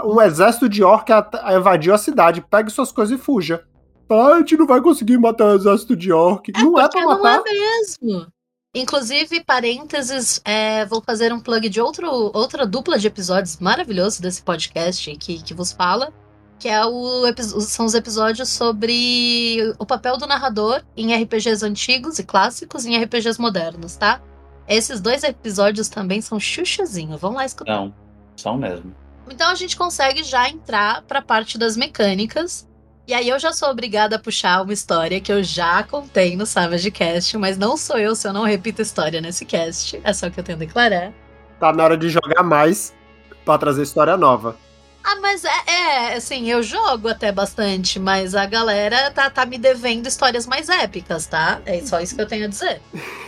Um exército de orc invadiu a cidade, pegue suas coisas e fuja. Ah, a gente não vai conseguir matar o exército de orc. não é pra não matar. é mesmo. Inclusive, parênteses, é, vou fazer um plug de outro, outra dupla de episódios maravilhosos desse podcast que, que vos fala, que é o, são os episódios sobre o papel do narrador em RPGs antigos e clássicos e em RPGs modernos, tá? Esses dois episódios também são chuchazinho, vão lá escutar. Não, são mesmo. Então a gente consegue já entrar para a parte das mecânicas. E aí eu já sou obrigada a puxar uma história que eu já contei no Savage Cast, mas não sou eu se eu não repito história nesse cast. É só o que eu tenho a declarar. Tá na hora de jogar mais pra trazer história nova. Ah, mas é, é, assim, eu jogo até bastante, mas a galera tá, tá me devendo histórias mais épicas, tá? É só isso que eu tenho a dizer.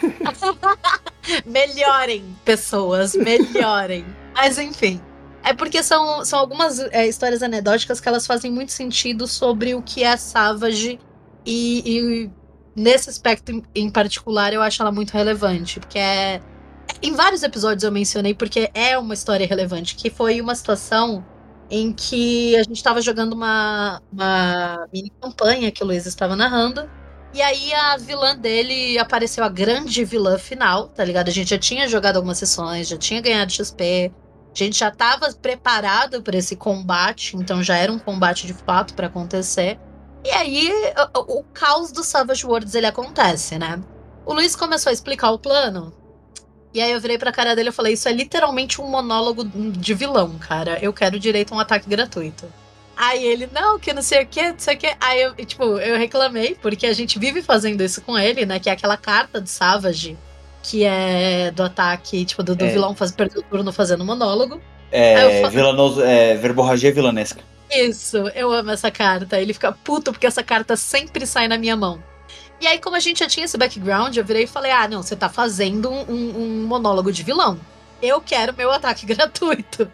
[laughs] [laughs] melhorem, pessoas, melhorem. Mas enfim. É porque são, são algumas é, histórias anedóticas que elas fazem muito sentido sobre o que é Savage e, e nesse aspecto em, em particular eu acho ela muito relevante, porque é em vários episódios eu mencionei porque é uma história relevante, que foi uma situação em que a gente estava jogando uma, uma mini campanha que o Luiz estava narrando. E aí a vilã dele apareceu a grande vilã final, tá ligado? A gente já tinha jogado algumas sessões, já tinha ganhado XP, a gente já estava preparado para esse combate, então já era um combate de fato para acontecer. E aí o, o caos do Savage Worlds ele acontece, né? O Luiz começou a explicar o plano. E aí eu virei pra cara dele e falei: Isso é literalmente um monólogo de vilão, cara. Eu quero direito a um ataque gratuito. Aí ele, não, que não sei o que, não sei o que. Aí eu, tipo, eu reclamei, porque a gente vive fazendo isso com ele, né? Que é aquela carta de Savage, que é do ataque, tipo, do, do É. vilão faz, perder o turno fazendo monólogo. É, eu fa- vilanoso, é, verborragia vilanesca. Isso, eu amo essa carta. Ele fica puto porque essa carta sempre sai na minha mão. E aí, como a gente já tinha esse background, eu virei e falei: ah, não, você tá fazendo um, um- um monólogo de vilão. Eu quero meu ataque [laughs] gratuito.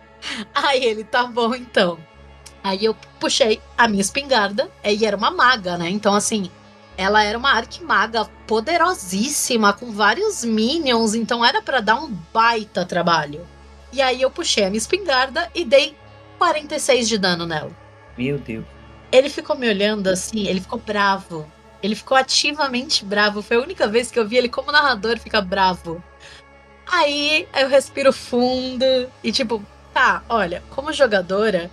Aí ele, tá bom então. Aí eu puxei a minha espingarda, e era uma maga, né? Então, assim, ela era uma arquimaga poderosíssima, com vários minions, então era para dar um baita trabalho. E aí eu puxei a minha espingarda e dei 46 de dano nela. Meu Deus. Ele ficou me olhando assim, ele ficou bravo. Ele ficou ativamente bravo. Foi a única vez que eu vi ele como narrador ficar bravo. Aí eu respiro fundo e tipo, tá, olha, como jogadora,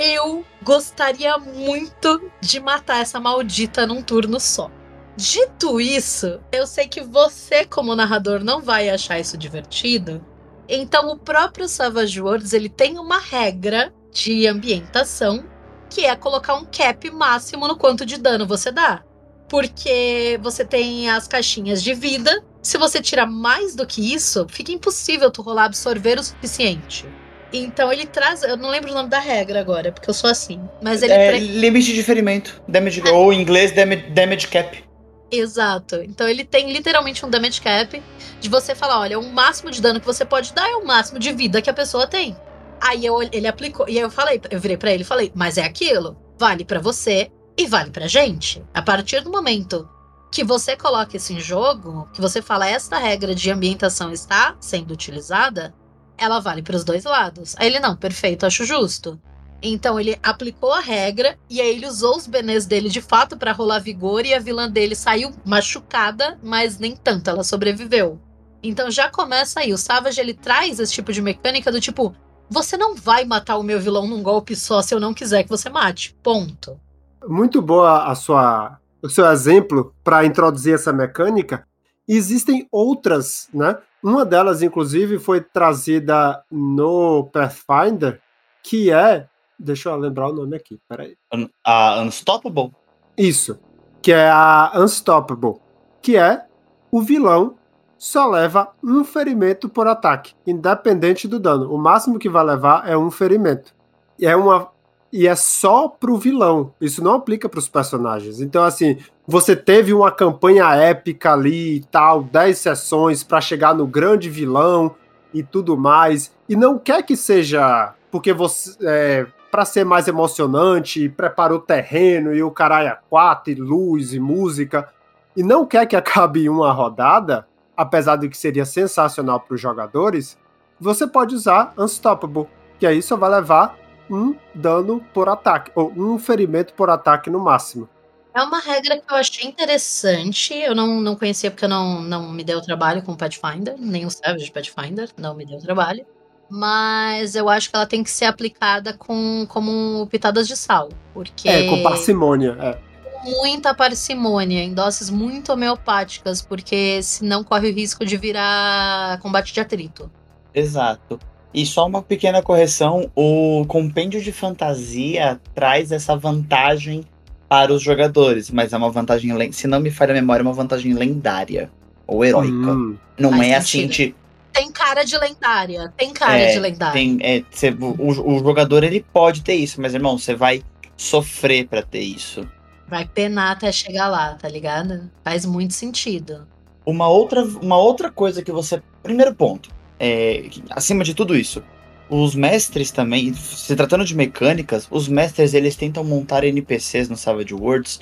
eu gostaria muito de matar essa maldita num turno só. Dito isso, eu sei que você, como narrador, não vai achar isso divertido. Então, o próprio Savage Worlds ele tem uma regra de ambientação que é colocar um cap máximo no quanto de dano você dá. Porque você tem as caixinhas de vida. Se você tira mais do que isso, fica impossível tu rolar absorver o suficiente. Então ele traz. Eu não lembro o nome da regra agora, porque eu sou assim. Mas ele. É, pre- limite de ferimento. Damage, Ou em inglês, damage, damage cap. Exato. Então ele tem literalmente um damage cap de você falar: olha, o máximo de dano que você pode dar é o máximo de vida que a pessoa tem. Aí eu, ele aplicou. E aí eu falei, eu virei pra ele e falei: mas é aquilo. Vale pra você e vale pra gente. A partir do momento que você coloca isso em jogo, que você fala esta regra de ambientação está sendo utilizada, ela vale para os dois lados. Aí ele não, perfeito, acho justo. Então ele aplicou a regra e aí ele usou os benês dele de fato para rolar vigor e a vilã dele saiu machucada, mas nem tanto, ela sobreviveu. Então já começa aí, o Savage ele traz esse tipo de mecânica do tipo, você não vai matar o meu vilão num golpe só se eu não quiser que você mate. Ponto. Muito boa a sua, o seu exemplo para introduzir essa mecânica. Existem outras, né? Uma delas, inclusive, foi trazida no Pathfinder, que é. Deixa eu lembrar o nome aqui, peraí. A Unstoppable? Isso. Que é a Unstoppable. Que é o vilão só leva um ferimento por ataque, independente do dano. O máximo que vai levar é um ferimento. E é uma. E é só pro vilão. Isso não aplica pros personagens. Então, assim, você teve uma campanha épica ali e tal, 10 sessões para chegar no grande vilão e tudo mais. E não quer que seja porque você. É, para ser mais emocionante, prepara o terreno e o caralho a quatro, e luz e música, e não quer que [laughs] acabe uma rodada, apesar de que seria sensacional para os jogadores, você pode usar Unstoppable, que aí só vai levar um dano por ataque, ou um ferimento por ataque no máximo. É uma regra que eu achei interessante. Eu não, não conhecia porque eu não, não me deu trabalho com o Pathfinder, nem o Savage Pathfinder, não me deu trabalho. Mas eu acho que ela tem que ser aplicada com como pitadas de sal. Porque É, com parcimônia. É. muita parcimônia, em doses muito homeopáticas, porque senão corre o risco de virar combate de atrito. Exato. E só uma pequena correção: o compêndio de fantasia traz essa vantagem para os jogadores, mas é uma vantagem, se não me falha a memória, é uma vantagem lendária ou heróica. Hum, Não é assim de. Tem cara de lendária, tem cara É, de lendária. Tem, é, cê- o, o jogador ele pode ter isso, mas irmão, você vai sofrer pra ter isso. Vai penar até chegar lá, tá ligado? Faz muito sentido. Uma outra, uma outra coisa que você. Primeiro ponto. É, acima de tudo isso, os mestres também, se tratando de mecânicas, os mestres eles tentam montar NPCs no Savage Worlds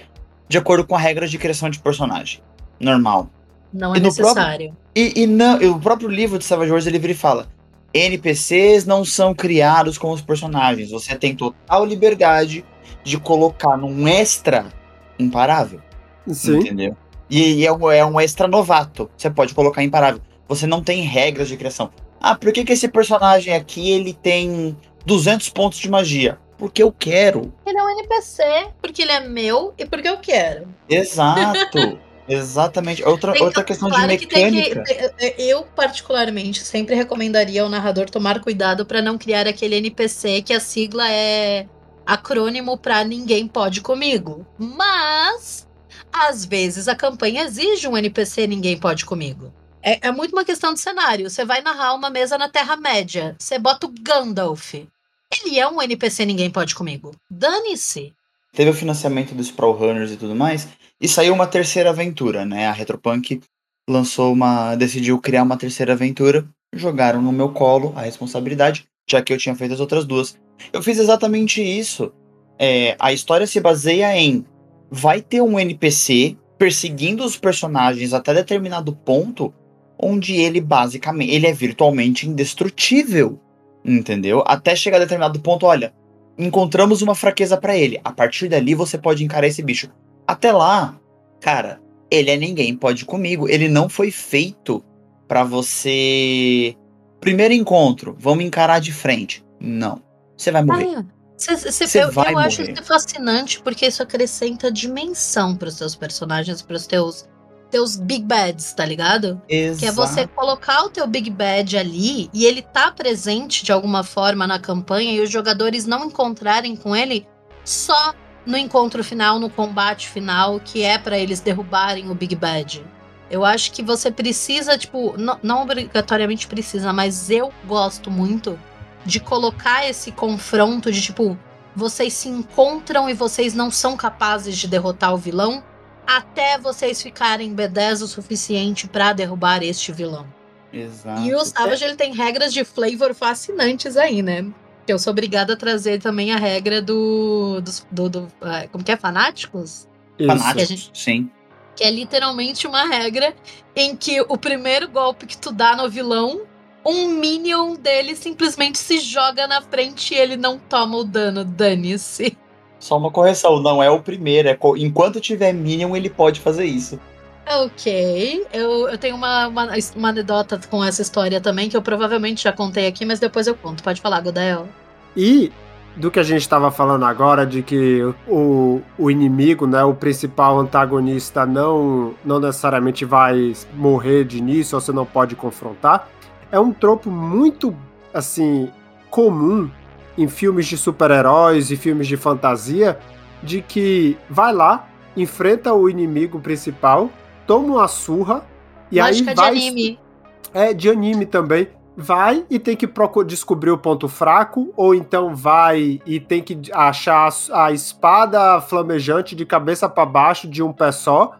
de acordo com a regra de criação de personagem. Normal. Não é E no próprio- necessário. E, e não, e o próprio livro de Savage Worlds ele vira e fala: NPCs não são criados como os personagens. Você tem total liberdade de colocar num extra imparável. sim. Entendeu? E, e é, um, é um extra novato. Você pode colocar imparável. Você não tem regras de criação. Ah, por que, que esse personagem aqui ele tem 200 pontos de magia? Porque eu quero. Ele é um NPC, porque ele é meu e porque eu quero. Exato. [laughs] Exatamente. Outra, Então, outra questão claro de que tem mecânica. que- eu, particularmente, sempre recomendaria ao narrador tomar cuidado para não criar aquele NPC que a sigla é acrônimo para ninguém pode comigo. Mas, às vezes, a campanha exige um NPC ninguém pode comigo. É, é muito uma questão de cenário. Você vai narrar uma mesa na Terra-média. Você bota o Gandalf. Ele é um NPC ninguém pode comigo. Dane-se. Teve o financiamento dos Sprawl Runners e tudo mais. E saiu uma terceira aventura, né? A Retropunk lançou uma. decidiu criar uma terceira aventura. Jogaram no meu colo a responsabilidade, já que eu tinha feito as outras duas. Eu fiz exatamente isso. É, a história se baseia em vai ter um NPC perseguindo os personagens até determinado ponto, onde ele basicamente ele é virtualmente indestrutível, entendeu? Até chegar a determinado ponto, olha, encontramos uma fraqueza para ele. A partir dali você pode encarar esse bicho. Até lá, cara, ele é ninguém pode comigo. Ele não foi feito para você primeiro encontro, vamos encarar de frente. Não. Você vai morrer. Ah, cê, cê, Você eu vai eu acho isso fascinante porque isso acrescenta dimensão pros seus personagens, pros teus, teus big bads, tá ligado? Exato. Que é você colocar o teu Big Bad ali e ele tá presente de alguma forma na campanha e os jogadores não encontrarem com ele só no encontro final, no combate final, que é pra eles derrubarem o Big Bad. Eu acho que você precisa, tipo, não, não obrigatoriamente precisa, mas eu gosto muito de colocar esse confronto de tipo, vocês se encontram e vocês não são capazes de derrotar o vilão até vocês ficarem B10 o suficiente pra derrubar este vilão. Exato. E o Savage ele tem regras de flavor fascinantes aí, né? Que eu sou obrigada a trazer também a regra do. dos- do, do, ah, como que é? Fanáticos? Isso. Fanáticos, gente- sim. Que é literalmente uma regra em que o primeiro golpe que tu dá no vilão, um minion dele simplesmente se joga na frente e ele não toma o dano. Dane-se. Só uma correção, não é o primeiro. É co- Enquanto tiver Minion, ele pode fazer isso. Ok, eu, eu tenho uma, uma, uma anedota com essa história também, que eu provavelmente já contei aqui, mas depois eu conto. Pode falar, Godael. E do que a gente estava falando agora, de que o, o inimigo, né, o principal antagonista, não, não necessariamente vai morrer de início, ou você não pode confrontar, é um tropo muito, assim, comum em filmes de super-heróis e filmes de fantasia, de que vai lá, enfrenta o inimigo principal, toma uma surra, e Mágica aí de vai anime. é, de anime também. Vai e tem que descobrir o ponto fraco, ou então vai e tem que achar a espada flamejante de cabeça pra baixo de um pé só,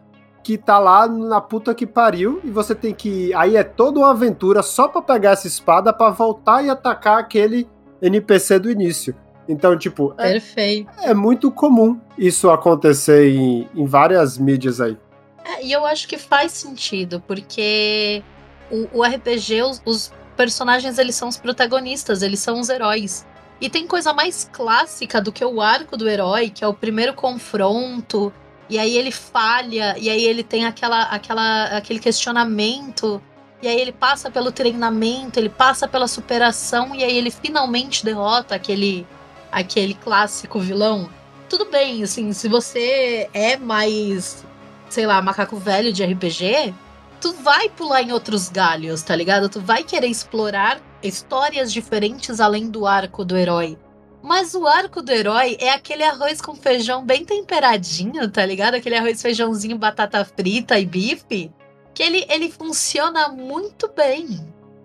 que tá lá na puta que pariu, e você tem que. Aí é toda uma aventura só pra pegar essa espada pra voltar e atacar aquele NPC do início. Então, tipo, é, Perfeito. é muito comum isso acontecer em, em várias mídias aí. É, e eu acho que faz sentido, porque o, o RPG, os, os personagens, eles são os protagonistas, eles são os heróis. E tem coisa mais clássica do que o arco do herói, que é o primeiro confronto, e aí ele falha, e aí ele tem aquela, aquela, aquele questionamento, e aí ele passa pelo treinamento, ele passa pela superação, e aí ele finalmente derrota aquele, aquele clássico vilão. Tudo bem, assim, se você é mais sei lá, macaco velho de RPG, tu vai pular em outros galhos, tá ligado? Tu vai querer explorar histórias diferentes além do arco do herói. Mas o arco do herói é aquele arroz com feijão bem temperadinho, tá ligado? Aquele arroz, feijãozinho, batata frita e bife. Que ele, ele funciona muito bem.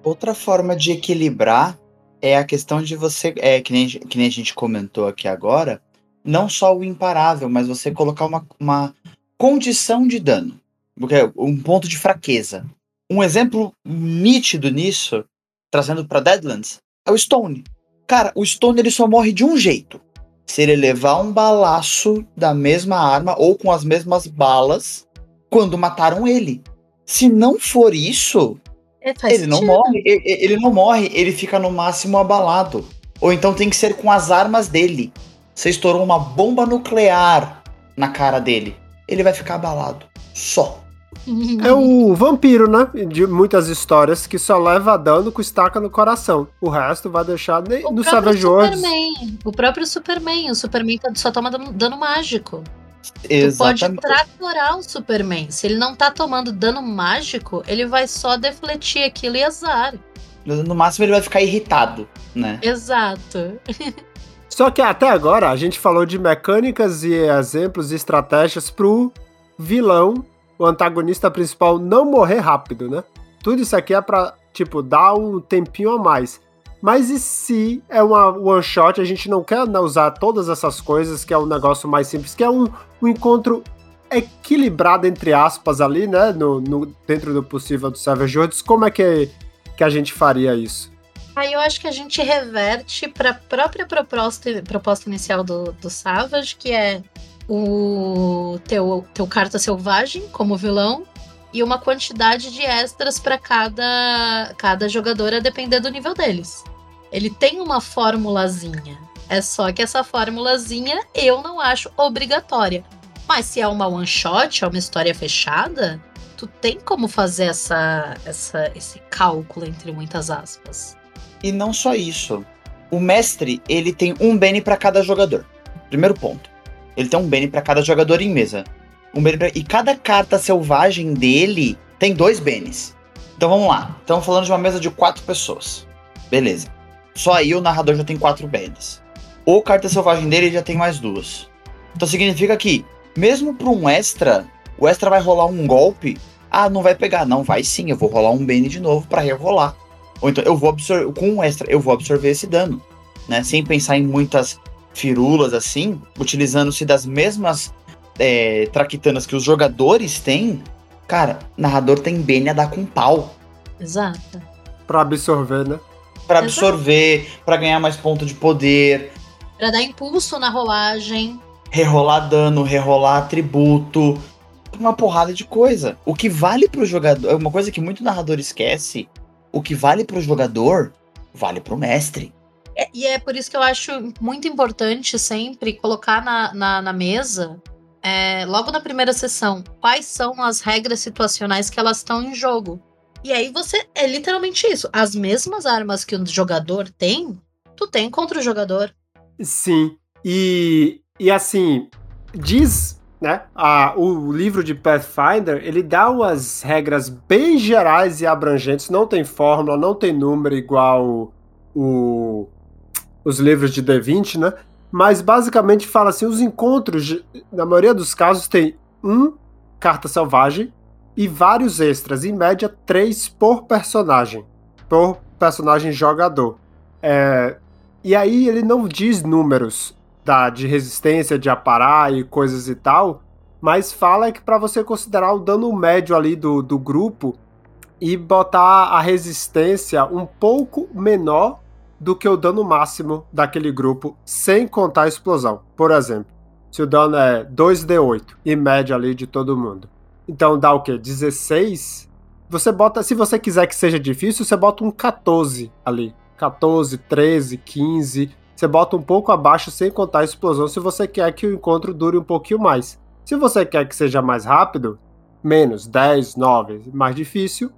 Outra forma de equilibrar é a questão de você, é, que, nem, que nem a gente comentou aqui agora, não só o imparável, mas você colocar uma, uma condição de dano. Um ponto de fraqueza. Um exemplo nítido nisso, trazendo para Deadlands, é o Stone. Cara, o Stone ele só morre de um jeito. Se ele levar um balaço da mesma arma ou com as mesmas balas quando mataram ele. Se não for isso, É, ele não sentido. morre, e- e- ele não morre, ele fica no máximo abalado. Ou então tem que ser com as armas dele. Você estourou uma bomba nuclear na cara dele. Ele vai ficar abalado. Só. É o vampiro, né? De muitas histórias que só leva dano com estaca no coração. O resto vai deixar nem O no próprio Savage Worlds. Superman. O próprio Superman. O Superman tá- só toma dano, dano mágico. Tu pode Exatamente. tratorar o Superman. Se ele não tá tomando dano mágico, ele vai só defletir aquilo e azar. No máximo ele vai ficar irritado, né? Exato. [laughs] Só que até agora a gente falou de mecânicas e exemplos e estratégias pro vilão, o antagonista principal, não morrer rápido, né? Tudo isso aqui é pra, tipo, dar um tempinho a mais. Mas e se é uma one shot, a gente não quer usar todas essas coisas, que é um negócio mais simples, que é um, um encontro equilibrado, entre aspas, ali, né? No, no- dentro do possível do Savage Worlds, como é que, que a gente faria isso? Aí eu acho que a gente reverte para a própria proposta, proposta inicial do, do Savage, que é o teu, teu carta selvagem como vilão e uma quantidade de extras para cada, cada jogador a depender do nível deles. Ele tem uma formulazinha. É só que essa formulazinha eu não acho obrigatória. Mas se é uma one shot, é uma história fechada, tu tem como fazer essa, essa, esse cálculo entre muitas aspas. E não só isso. O mestre, ele tem um Bene para cada jogador. Primeiro ponto. Ele tem um Bene para cada jogador em mesa. Um Bene pra... E cada carta selvagem dele tem dois Benes. Então vamos lá. Estamos falando de uma mesa de quatro pessoas. Beleza. Só aí o narrador já tem quatro Benes. Ou carta selvagem dele já tem mais duas. Então significa que, mesmo para um extra, o extra vai rolar um golpe. Ah, não vai pegar. Não, vai sim. Eu vou rolar um Bane de novo para rerolar. Ou então eu vou absorver. Com um extra, eu vou absorver esse dano. Né? Sem pensar em muitas firulas assim, utilizando-se das mesmas é, traquitanas que os jogadores têm. Cara, narrador tem Bane a dar com pau. Exato. Pra absorver, né? Pra absorver, para ganhar mais ponto de poder. Pra dar impulso na rolagem. Rerolar dano, rerolar atributo uma porrada de coisa. O que vale pro jogador, é uma coisa que muito narrador esquece, o que vale pro jogador, vale pro mestre. É, e é por isso que eu acho muito importante sempre colocar na, na, na mesa, é, logo na primeira sessão, quais são as regras situacionais que elas estão em jogo. E aí você. É literalmente isso. As mesmas armas que o jogador tem, tu tem contra o jogador. Sim. E, e assim, diz né? A, o livro de Pathfinder, ele dá umas regras bem gerais e abrangentes, não tem fórmula, não tem número igual o, os livros de D20, né? Mas basicamente fala assim, os encontros, na maioria dos casos, tem um carta selvagem e vários extras, em média três por personagem, por personagem jogador. É, e aí ele não diz números, da, de resistência, de aparar e coisas e tal, mas fala que para você considerar o dano médio ali do, do grupo e botar a resistência um pouco menor do que o dano máximo daquele grupo, sem contar a explosão. Por exemplo, se o dano é 2d8 e média ali de todo mundo. Então dá o quê? 16? Você bota, se você quiser que seja difícil, você bota um 14 ali. 14, 13, 15 você bota um pouco abaixo sem contar a explosão se você quer que o encontro dure um pouquinho mais. Se você quer que seja mais rápido, menos 10, 9, mais difícil,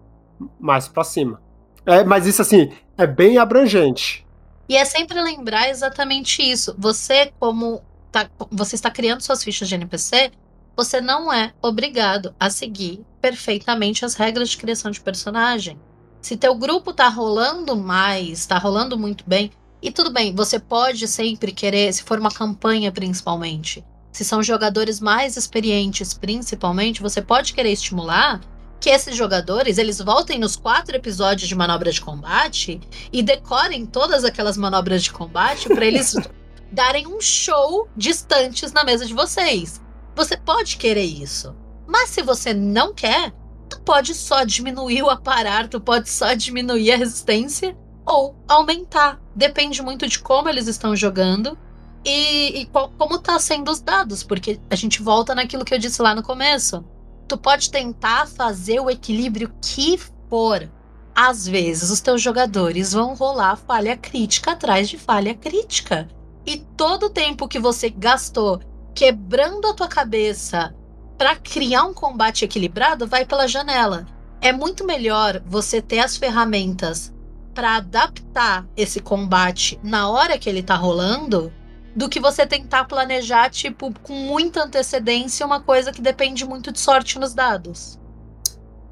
mais para cima. É, mas isso assim, é bem abrangente. E é sempre lembrar exatamente isso. Você, como tá, você está criando suas fichas de NPC, você não é obrigado a seguir perfeitamente as regras de criação de personagem. Se teu grupo tá rolando mais, tá rolando muito bem, e tudo bem, você pode sempre querer, se for uma campanha principalmente, se são jogadores mais experientes principalmente, você pode querer estimular que esses jogadores eles voltem nos quatro episódios de manobra de combate e decorem todas aquelas manobras de combate para eles [laughs] darem um show distantes na mesa de vocês. Você pode querer isso. Mas se você não quer, tu pode só diminuir o aparar, tu pode só diminuir a resistência ou aumentar. Depende muito de como eles estão jogando e, e qual, como tá sendo os dados, porque a gente volta naquilo que eu disse lá no começo. Tu pode tentar fazer o equilíbrio que for. Às vezes os teus jogadores vão rolar falha crítica atrás de falha crítica. E todo o tempo que você gastou quebrando a tua cabeça para criar um combate equilibrado vai pela janela. É muito melhor você ter as ferramentas para adaptar esse combate na hora que ele tá rolando do que você tentar planejar, tipo, com muita antecedência, uma coisa que depende muito de sorte nos dados.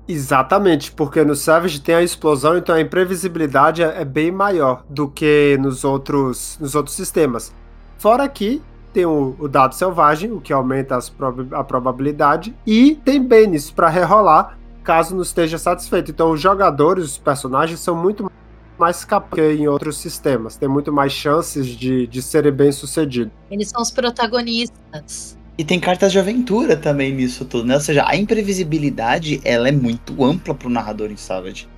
Exatamente, porque no Savage tem a explosão, então a imprevisibilidade é, é bem maior do que nos outros, nos outros sistemas. Fora que tem o, o dado selvagem, o que aumenta prob a probabilidade, e tem Benes para rerolar caso não esteja satisfeito. Então os jogadores, os personagens são muito mais capaz que em outros sistemas. Tem muito mais chances de, de serem bem sucedidos. Eles são os protagonistas. E tem cartas de aventura também nisso tudo, né? Ou seja, a imprevisibilidade ela é muito ampla pro narrador em Savage.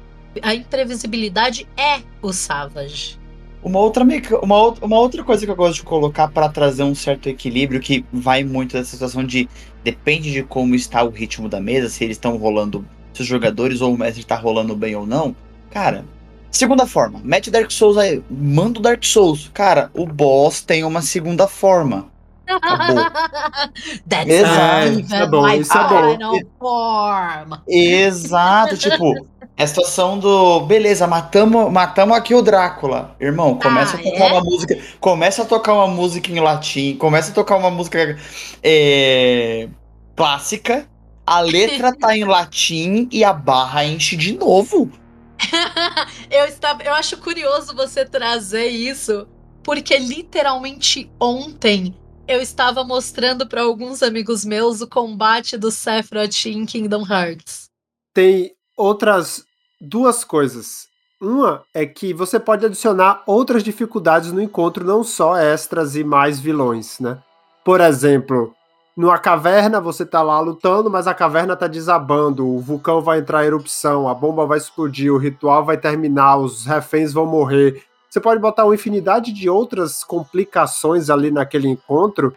A imprevisibilidade é o Savage. Uma outra, meca- uma, ou- uma outra coisa que eu gosto de colocar para trazer um certo equilíbrio, que vai muito dessa situação de depende de como está o ritmo da mesa, se eles estão rolando, se os jogadores ou o mestre está rolando bem ou não. Cara, segunda forma, mete Dark Souls aí, manda o Dark Souls. Cara, o boss tem uma segunda forma. Acabou. [laughs] That's Exato. even Isso é bom, my isso é bom. final form. Exato, tipo, é a situação do. Beleza, matamos, matamos aqui o Drácula. Irmão, começa Ah, a tocar é? uma música. Começa a tocar uma música em latim, começa a tocar uma música é, clássica. A letra tá em [laughs] latim e a barra enche de novo. [laughs] eu, estava, eu acho curioso você trazer isso, porque literalmente ontem eu estava mostrando para alguns amigos meus o combate do Sephiroth em Kingdom Hearts. Tem outras duas coisas. Uma é que você pode adicionar outras dificuldades no encontro, não só extras e mais vilões, né? Por exemplo, numa caverna você tá lá lutando, mas a caverna tá desabando, o vulcão vai entrar em erupção, a bomba vai explodir, o ritual vai terminar, os reféns vão morrer. Você pode botar uma infinidade de outras complicações ali naquele encontro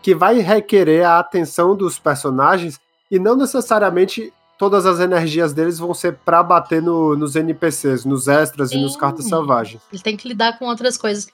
que vai requerer a atenção dos personagens e não necessariamente todas as energias deles vão ser pra bater no- nos NPCs, nos extras e nos Sim. cartas selvagens. Ele tem que lidar com outras coisas.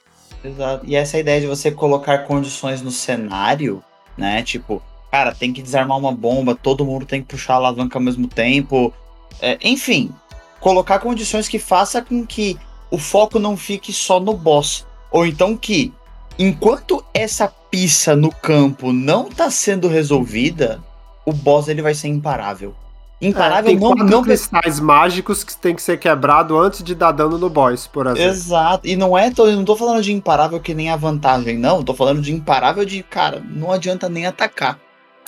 Exato. E essa ideia de você colocar condições no cenário, né? Tipo, cara, tem que desarmar uma bomba, todo mundo tem que puxar a alavanca ao mesmo tempo. É, enfim, colocar condições que faça com que o foco não fique só no boss. Ou então que, enquanto essa pista no campo não tá sendo resolvida, o boss ele vai ser imparável. Imparável É, tem não, quatro não cristais mágicos que tem que ser quebrado antes de dar dano no boss, por exemplo. Exato. E não é, tô, não tô falando de imparável que nem a vantagem, não. Tô falando de imparável de, cara, não adianta nem atacar.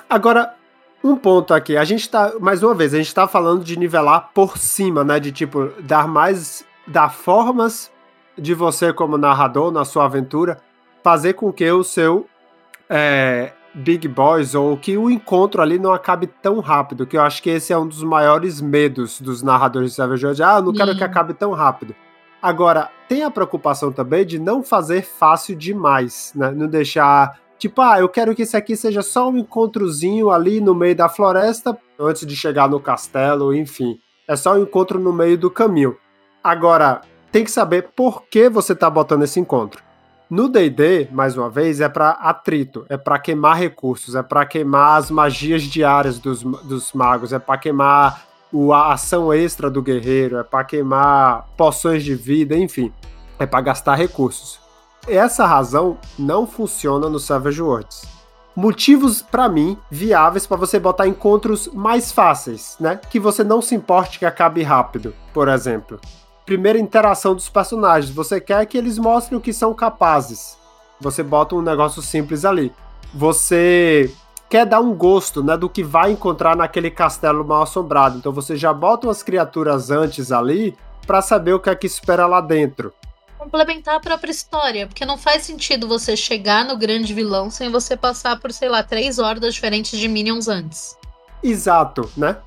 Agora, um ponto aqui. A gente tá, mais uma vez, a gente tá falando de nivelar por cima, né? De tipo, dar mais. dar formas de você, como narrador, na sua aventura, fazer com que o seu é, Big Boys ou que o encontro ali não acabe tão rápido. Que eu acho que esse é um dos maiores medos dos narradores de Savage Worlds. Ah, eu não quero Sim. que acabe tão rápido. Agora, tem a preocupação também de não fazer fácil demais, né? Não deixar Tipo, ah, eu quero que esse aqui seja só um encontrozinho ali no meio da floresta, antes de chegar no castelo, enfim. É só um encontro no meio do caminho. Agora, tem que saber por que você tá botando esse encontro. No D&D, mais uma vez, é para atrito, é para queimar recursos, é para queimar as magias diárias dos, dos magos, é para queimar o, a ação extra do guerreiro, é para queimar poções de vida, enfim, é para gastar recursos. Essa razão não funciona no Savage Worlds. Motivos, para mim, viáveis para você botar encontros mais fáceis, né? Que você não se importe que acabe rápido, por exemplo. Primeira interação dos personagens, você quer que eles mostrem o que são capazes. Você bota um negócio simples ali. Você quer dar um gosto, né, do que vai encontrar naquele castelo mal assombrado. Então você já bota umas criaturas antes ali para saber o que é que espera lá dentro. Complementar a própria história, porque não faz sentido você chegar no grande vilão sem você passar por, sei lá, três hordas diferentes de minions antes. Exato, né?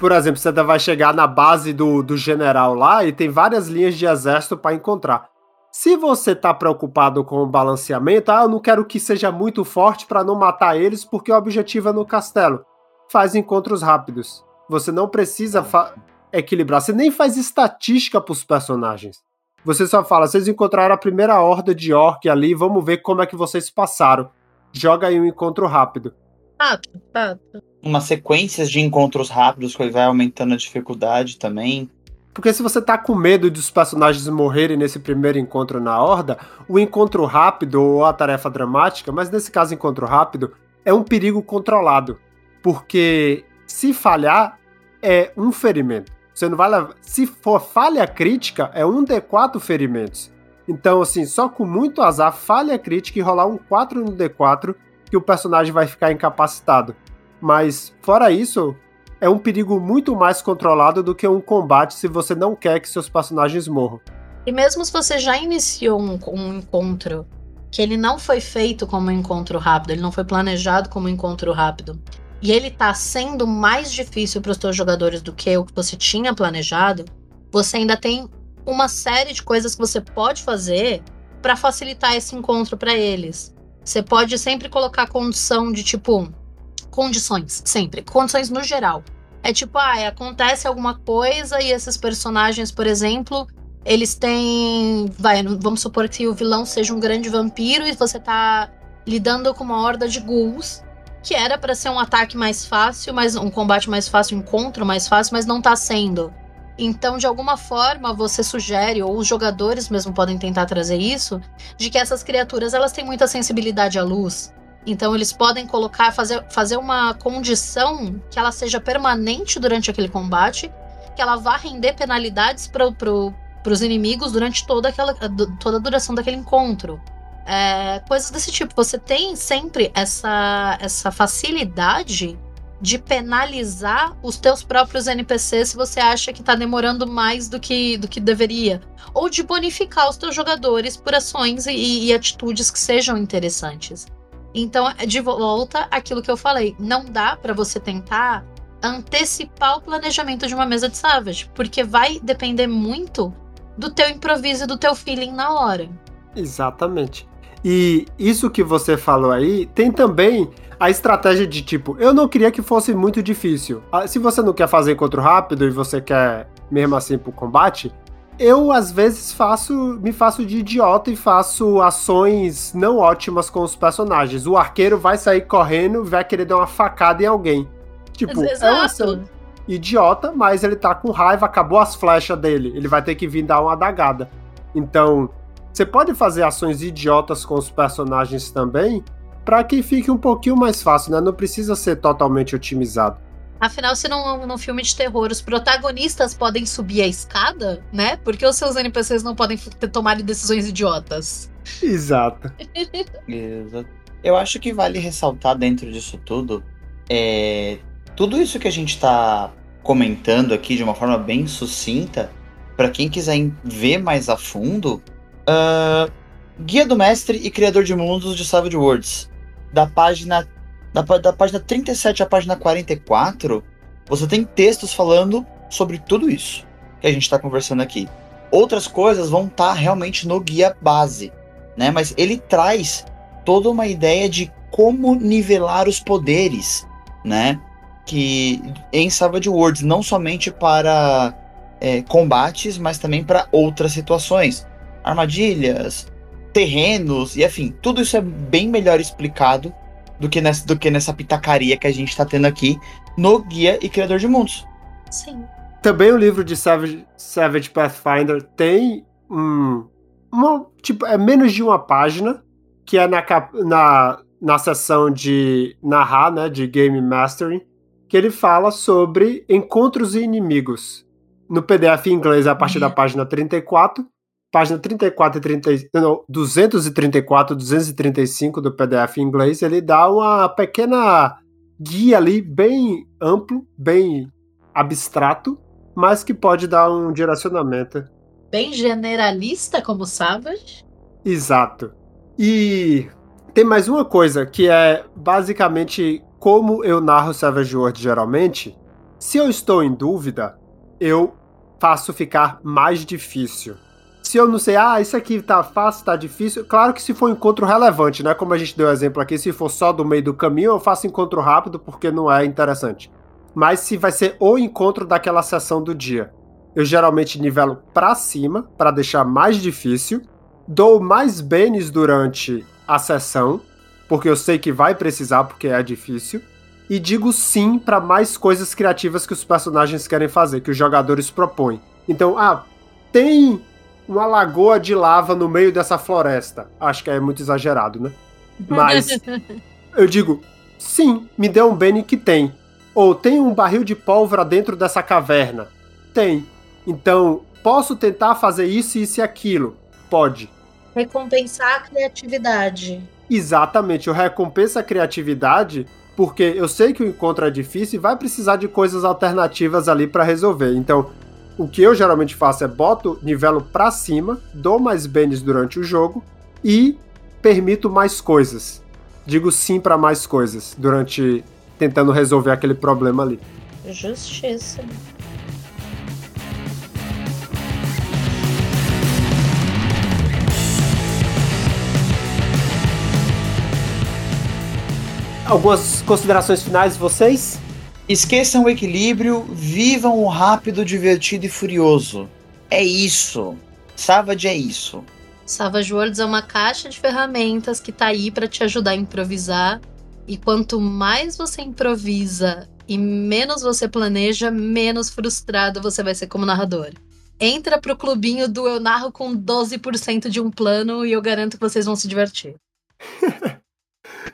Por exemplo, você vai chegar na base do, do general lá e tem várias linhas de exército para encontrar. Se você tá preocupado com o balanceamento, ah, eu não quero que seja muito forte para não matar eles, porque o objetivo é no castelo. Faz encontros rápidos. Você não precisa fa- equilibrar. Você nem faz estatística pros personagens. Você só fala, vocês encontraram a primeira horda de orc ali, vamos ver como é que vocês passaram. Joga aí um encontro rápido. Umas sequências de encontros rápidos que vai aumentando a dificuldade também. Porque se você tá com medo dos personagens morrerem nesse primeiro encontro na Horda, o encontro rápido ou a tarefa dramática, mas nesse caso encontro rápido, é um perigo controlado. Porque se falhar, é um ferimento. Você não vai levar. Se for falha crítica, é um D4 ferimentos. Então, assim, só com muito azar, falha crítica e rolar um 4 no D4, que o personagem vai ficar incapacitado. Mas, fora isso, é um perigo muito mais controlado do que um combate se você não quer que seus personagens morram. E mesmo se você já iniciou um, um encontro que ele não foi feito como um encontro rápido, ele não foi planejado como um encontro rápido, e ele tá sendo mais difícil para os seus jogadores do que o que você tinha planejado, você ainda tem uma série de coisas que você pode fazer para facilitar esse encontro para eles. Você pode sempre colocar condição de tipo condições, sempre, condições no geral. É tipo, ah, acontece alguma coisa e esses personagens, por exemplo, eles têm, vai, vamos supor que o vilão seja um grande vampiro e você tá lidando com uma horda de ghouls, que era para ser um ataque mais fácil, mas um combate mais fácil, um encontro mais fácil, mas não tá sendo. Então, de alguma forma, você sugere, ou os jogadores mesmo podem tentar trazer isso, de que essas criaturas elas têm muita sensibilidade à luz. Então, eles podem colocar, fazer, fazer uma condição que ela seja permanente durante aquele combate, que ela vá render penalidades para pro, os inimigos durante toda, aquela, toda a duração daquele encontro. É, coisas desse tipo. Você tem sempre essa, essa facilidade de penalizar os teus próprios NPCs se você acha que tá demorando mais do que, do que deveria. Ou de bonificar os teus jogadores por ações e, e atitudes que sejam interessantes. Então, de volta aquilo que eu falei, não dá para você tentar antecipar o planejamento de uma mesa de Savage, porque vai depender muito do teu improviso e do teu feeling na hora. Exatamente. E isso que você falou aí, tem também a estratégia de tipo, eu não queria que fosse muito difícil. Ah, se você não quer fazer encontro rápido e você quer mesmo assim pro combate, eu às vezes faço, me faço de idiota e faço ações não ótimas com os personagens. O arqueiro vai sair correndo e vai querer dar uma facada em alguém. Tipo, Exato. é uma ação idiota, mas ele tá com raiva, acabou as flechas dele. Ele vai ter que vir dar uma adagada. Então, você pode fazer ações idiotas com os personagens também, para que fique um pouquinho mais fácil, né? Não precisa ser totalmente otimizado. Afinal, se num, num filme de terror os protagonistas podem subir a escada, né? Porque os seus NPCs não podem tomar decisões idiotas. Exato. [laughs] Exato. Eu acho que vale ressaltar dentro disso tudo é, tudo isso que a gente está comentando aqui de uma forma bem sucinta, para quem quiser ver mais a fundo, uh, Guia do Mestre e Criador de Mundos de Savage Worlds, da página da, da página 37 à página 44, você tem textos falando sobre tudo isso que a gente está conversando aqui. Outras coisas vão estar tá realmente no guia base, né? Mas ele traz toda uma ideia de como nivelar os poderes, né? Que em Savage Worlds, não somente para é, combates, mas também para outras situações, armadilhas, terrenos e afim. Tudo isso é bem melhor explicado do que nessa, do que nessa pitacaria que a gente está tendo aqui no Guia e Criador de Mundos. Sim. Também o livro de Savage, Savage Pathfinder tem um, uma, tipo, é menos de uma página, que é na, na, na seção de narrar, né, de Game Mastering, que ele fala sobre encontros e inimigos. No PDF em inglês, a partir da uhum. página 34, página 34 e 30, não, 234, 235 do PDF em inglês, ele dá uma pequena guia ali, bem amplo, bem abstrato, mas que pode dar um direcionamento. Bem generalista, como Savage. Exato. E tem mais uma coisa, que é basicamente como eu narro Savage World geralmente. Se eu estou em dúvida, eu faço ficar mais difícil se eu não sei, ah, isso aqui tá fácil, tá difícil, claro que se for um encontro relevante, né? Como a gente deu exemplo aqui, se for só do meio do caminho, eu faço encontro rápido porque não é interessante. Mas se vai ser o encontro daquela sessão do dia, eu geralmente nivelo para cima para deixar mais difícil, dou mais bens durante a sessão, porque eu sei que vai precisar porque é difícil, e digo sim para mais coisas criativas que os personagens querem fazer, que os jogadores propõem. Então, ah, tem uma lagoa de lava no meio dessa floresta. Acho que é muito exagerado, né? Mas [laughs] eu digo, sim, me dê um bene que tem. Ou tem um barril de pólvora dentro dessa caverna? Tem. Então, posso tentar fazer isso, isso e aquilo? Pode. Recompensar a criatividade. Exatamente, eu recompenso a criatividade porque eu sei que o encontro é difícil e vai precisar de coisas alternativas ali para resolver. Então, o que eu geralmente faço é boto nivelo para cima, dou mais bens durante o jogo e permito mais coisas. Digo sim para mais coisas durante tentando resolver aquele problema ali. Justiça. Algumas considerações finais vocês? Esqueçam o equilíbrio, vivam o rápido, divertido e furioso. É isso. Savage é isso. Savage Worlds é uma caixa de ferramentas que tá aí para te ajudar a improvisar. E quanto mais você improvisa e menos você planeja, menos frustrado você vai ser como narrador. Entra pro clubinho do Eu Narro com 12% de um plano e eu garanto que vocês vão se divertir. [laughs]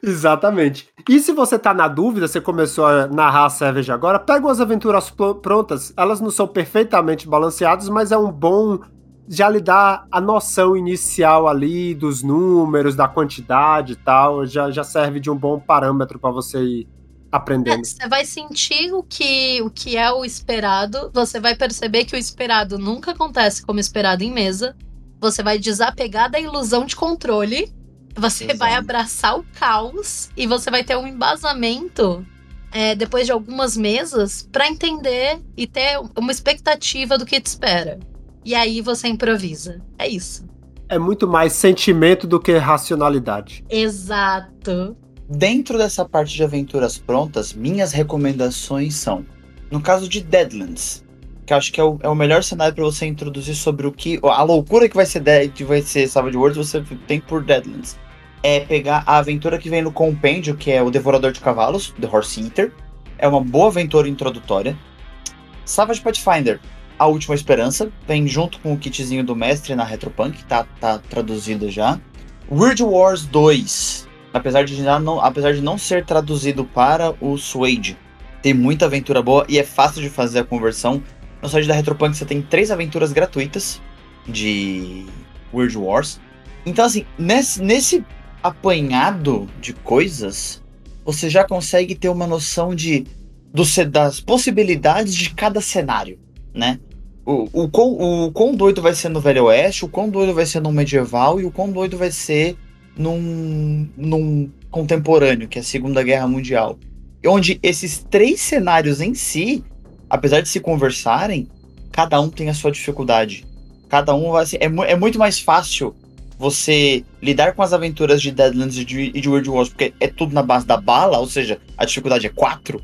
Exatamente. E se você tá na dúvida, você começou a narrar a Savage agora, pega umas aventuras prontas. Elas não são perfeitamente balanceadas, mas é um bom já lhe dá a noção inicial ali dos números, da quantidade e tal, já, já serve de um bom parâmetro para você ir aprendendo. É, você vai sentir o que, o que é o esperado, você vai perceber que o esperado nunca acontece como esperado em mesa, você vai desapegar da ilusão de controle você Exato. vai abraçar o caos e você vai ter um embasamento é, depois de algumas mesas para entender e ter uma expectativa do que te espera. E aí você improvisa. É isso. É muito mais sentimento do que racionalidade. Exato. Dentro dessa parte de aventuras prontas, minhas recomendações são: no caso de Deadlands, que acho que é o, é o melhor cenário para você introduzir sobre o que. A loucura que vai ser, que vai ser Savage Worlds, você tem por Deadlands é pegar a aventura que vem no compêndio, que é o Devorador de Cavalos, The Horse Eater. É uma boa aventura introdutória. Savage Pathfinder, A Última Esperança, vem junto com o kitzinho do mestre na Retropunk, tá, tá traduzido já. Weird Wars 2, apesar de, não, apesar de não ser traduzido para o Suede, tem muita aventura boa e é fácil de fazer a conversão. No site da Retropunk você tem três aventuras gratuitas de Weird Wars. Então, assim, nesse, nesse apanhado de coisas, você já consegue ter uma noção de do, das possibilidades de cada cenário, né? O, o, quão, o quão doido vai ser no Velho Oeste, o quão doido vai ser no medieval e o quão doido vai ser num, num contemporâneo, que é a Segunda Guerra Mundial. Onde esses três cenários em si, apesar de se conversarem, cada um tem a sua dificuldade. Cada um vai ser. É, é muito mais fácil você lidar com as aventuras de Deadlands e de, e de World Wars, porque é tudo na base da bala, ou seja, a dificuldade é 4,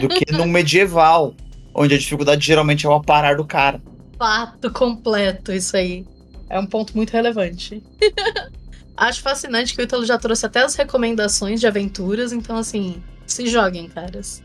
do que no [laughs] medieval, onde a dificuldade geralmente é o aparar do cara. Fato completo, isso aí. É um ponto muito relevante. [laughs] Acho fascinante que o Ítalo já trouxe até as recomendações de aventuras, então assim, se joguem, caras.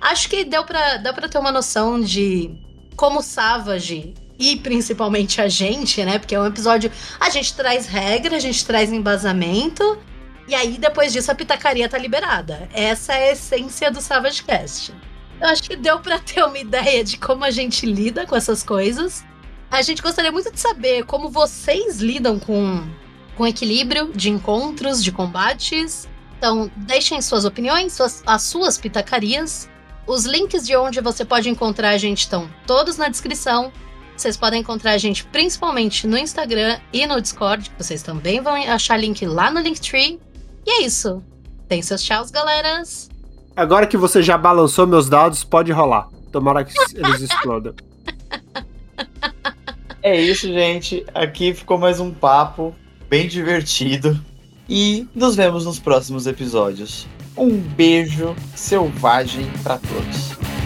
Acho que deu pra, pra ter uma noção de como Savage e principalmente a gente, né? Porque é um episódio. A gente traz regra, a gente traz embasamento. E aí, depois disso, a pitacaria tá liberada. Essa é a essência do Savage Cast. Eu acho que deu para ter uma ideia de como a gente lida com essas coisas. A gente gostaria muito de saber como vocês lidam com, com equilíbrio de encontros, de combates. Então, deixem suas opiniões, suas, as suas pitacarias. Os links de onde você pode encontrar a gente estão todos na descrição. Vocês podem encontrar a gente principalmente no Instagram e no Discord, vocês também vão achar link lá no Linktree. E é isso. Tem seus tchauz, galeras. Agora que você já balançou meus dados, pode rolar. Tomara que [laughs] eles explodam. É isso, gente. Aqui ficou mais um papo bem divertido. E nos vemos nos próximos episódios. Um beijo selvagem para todos.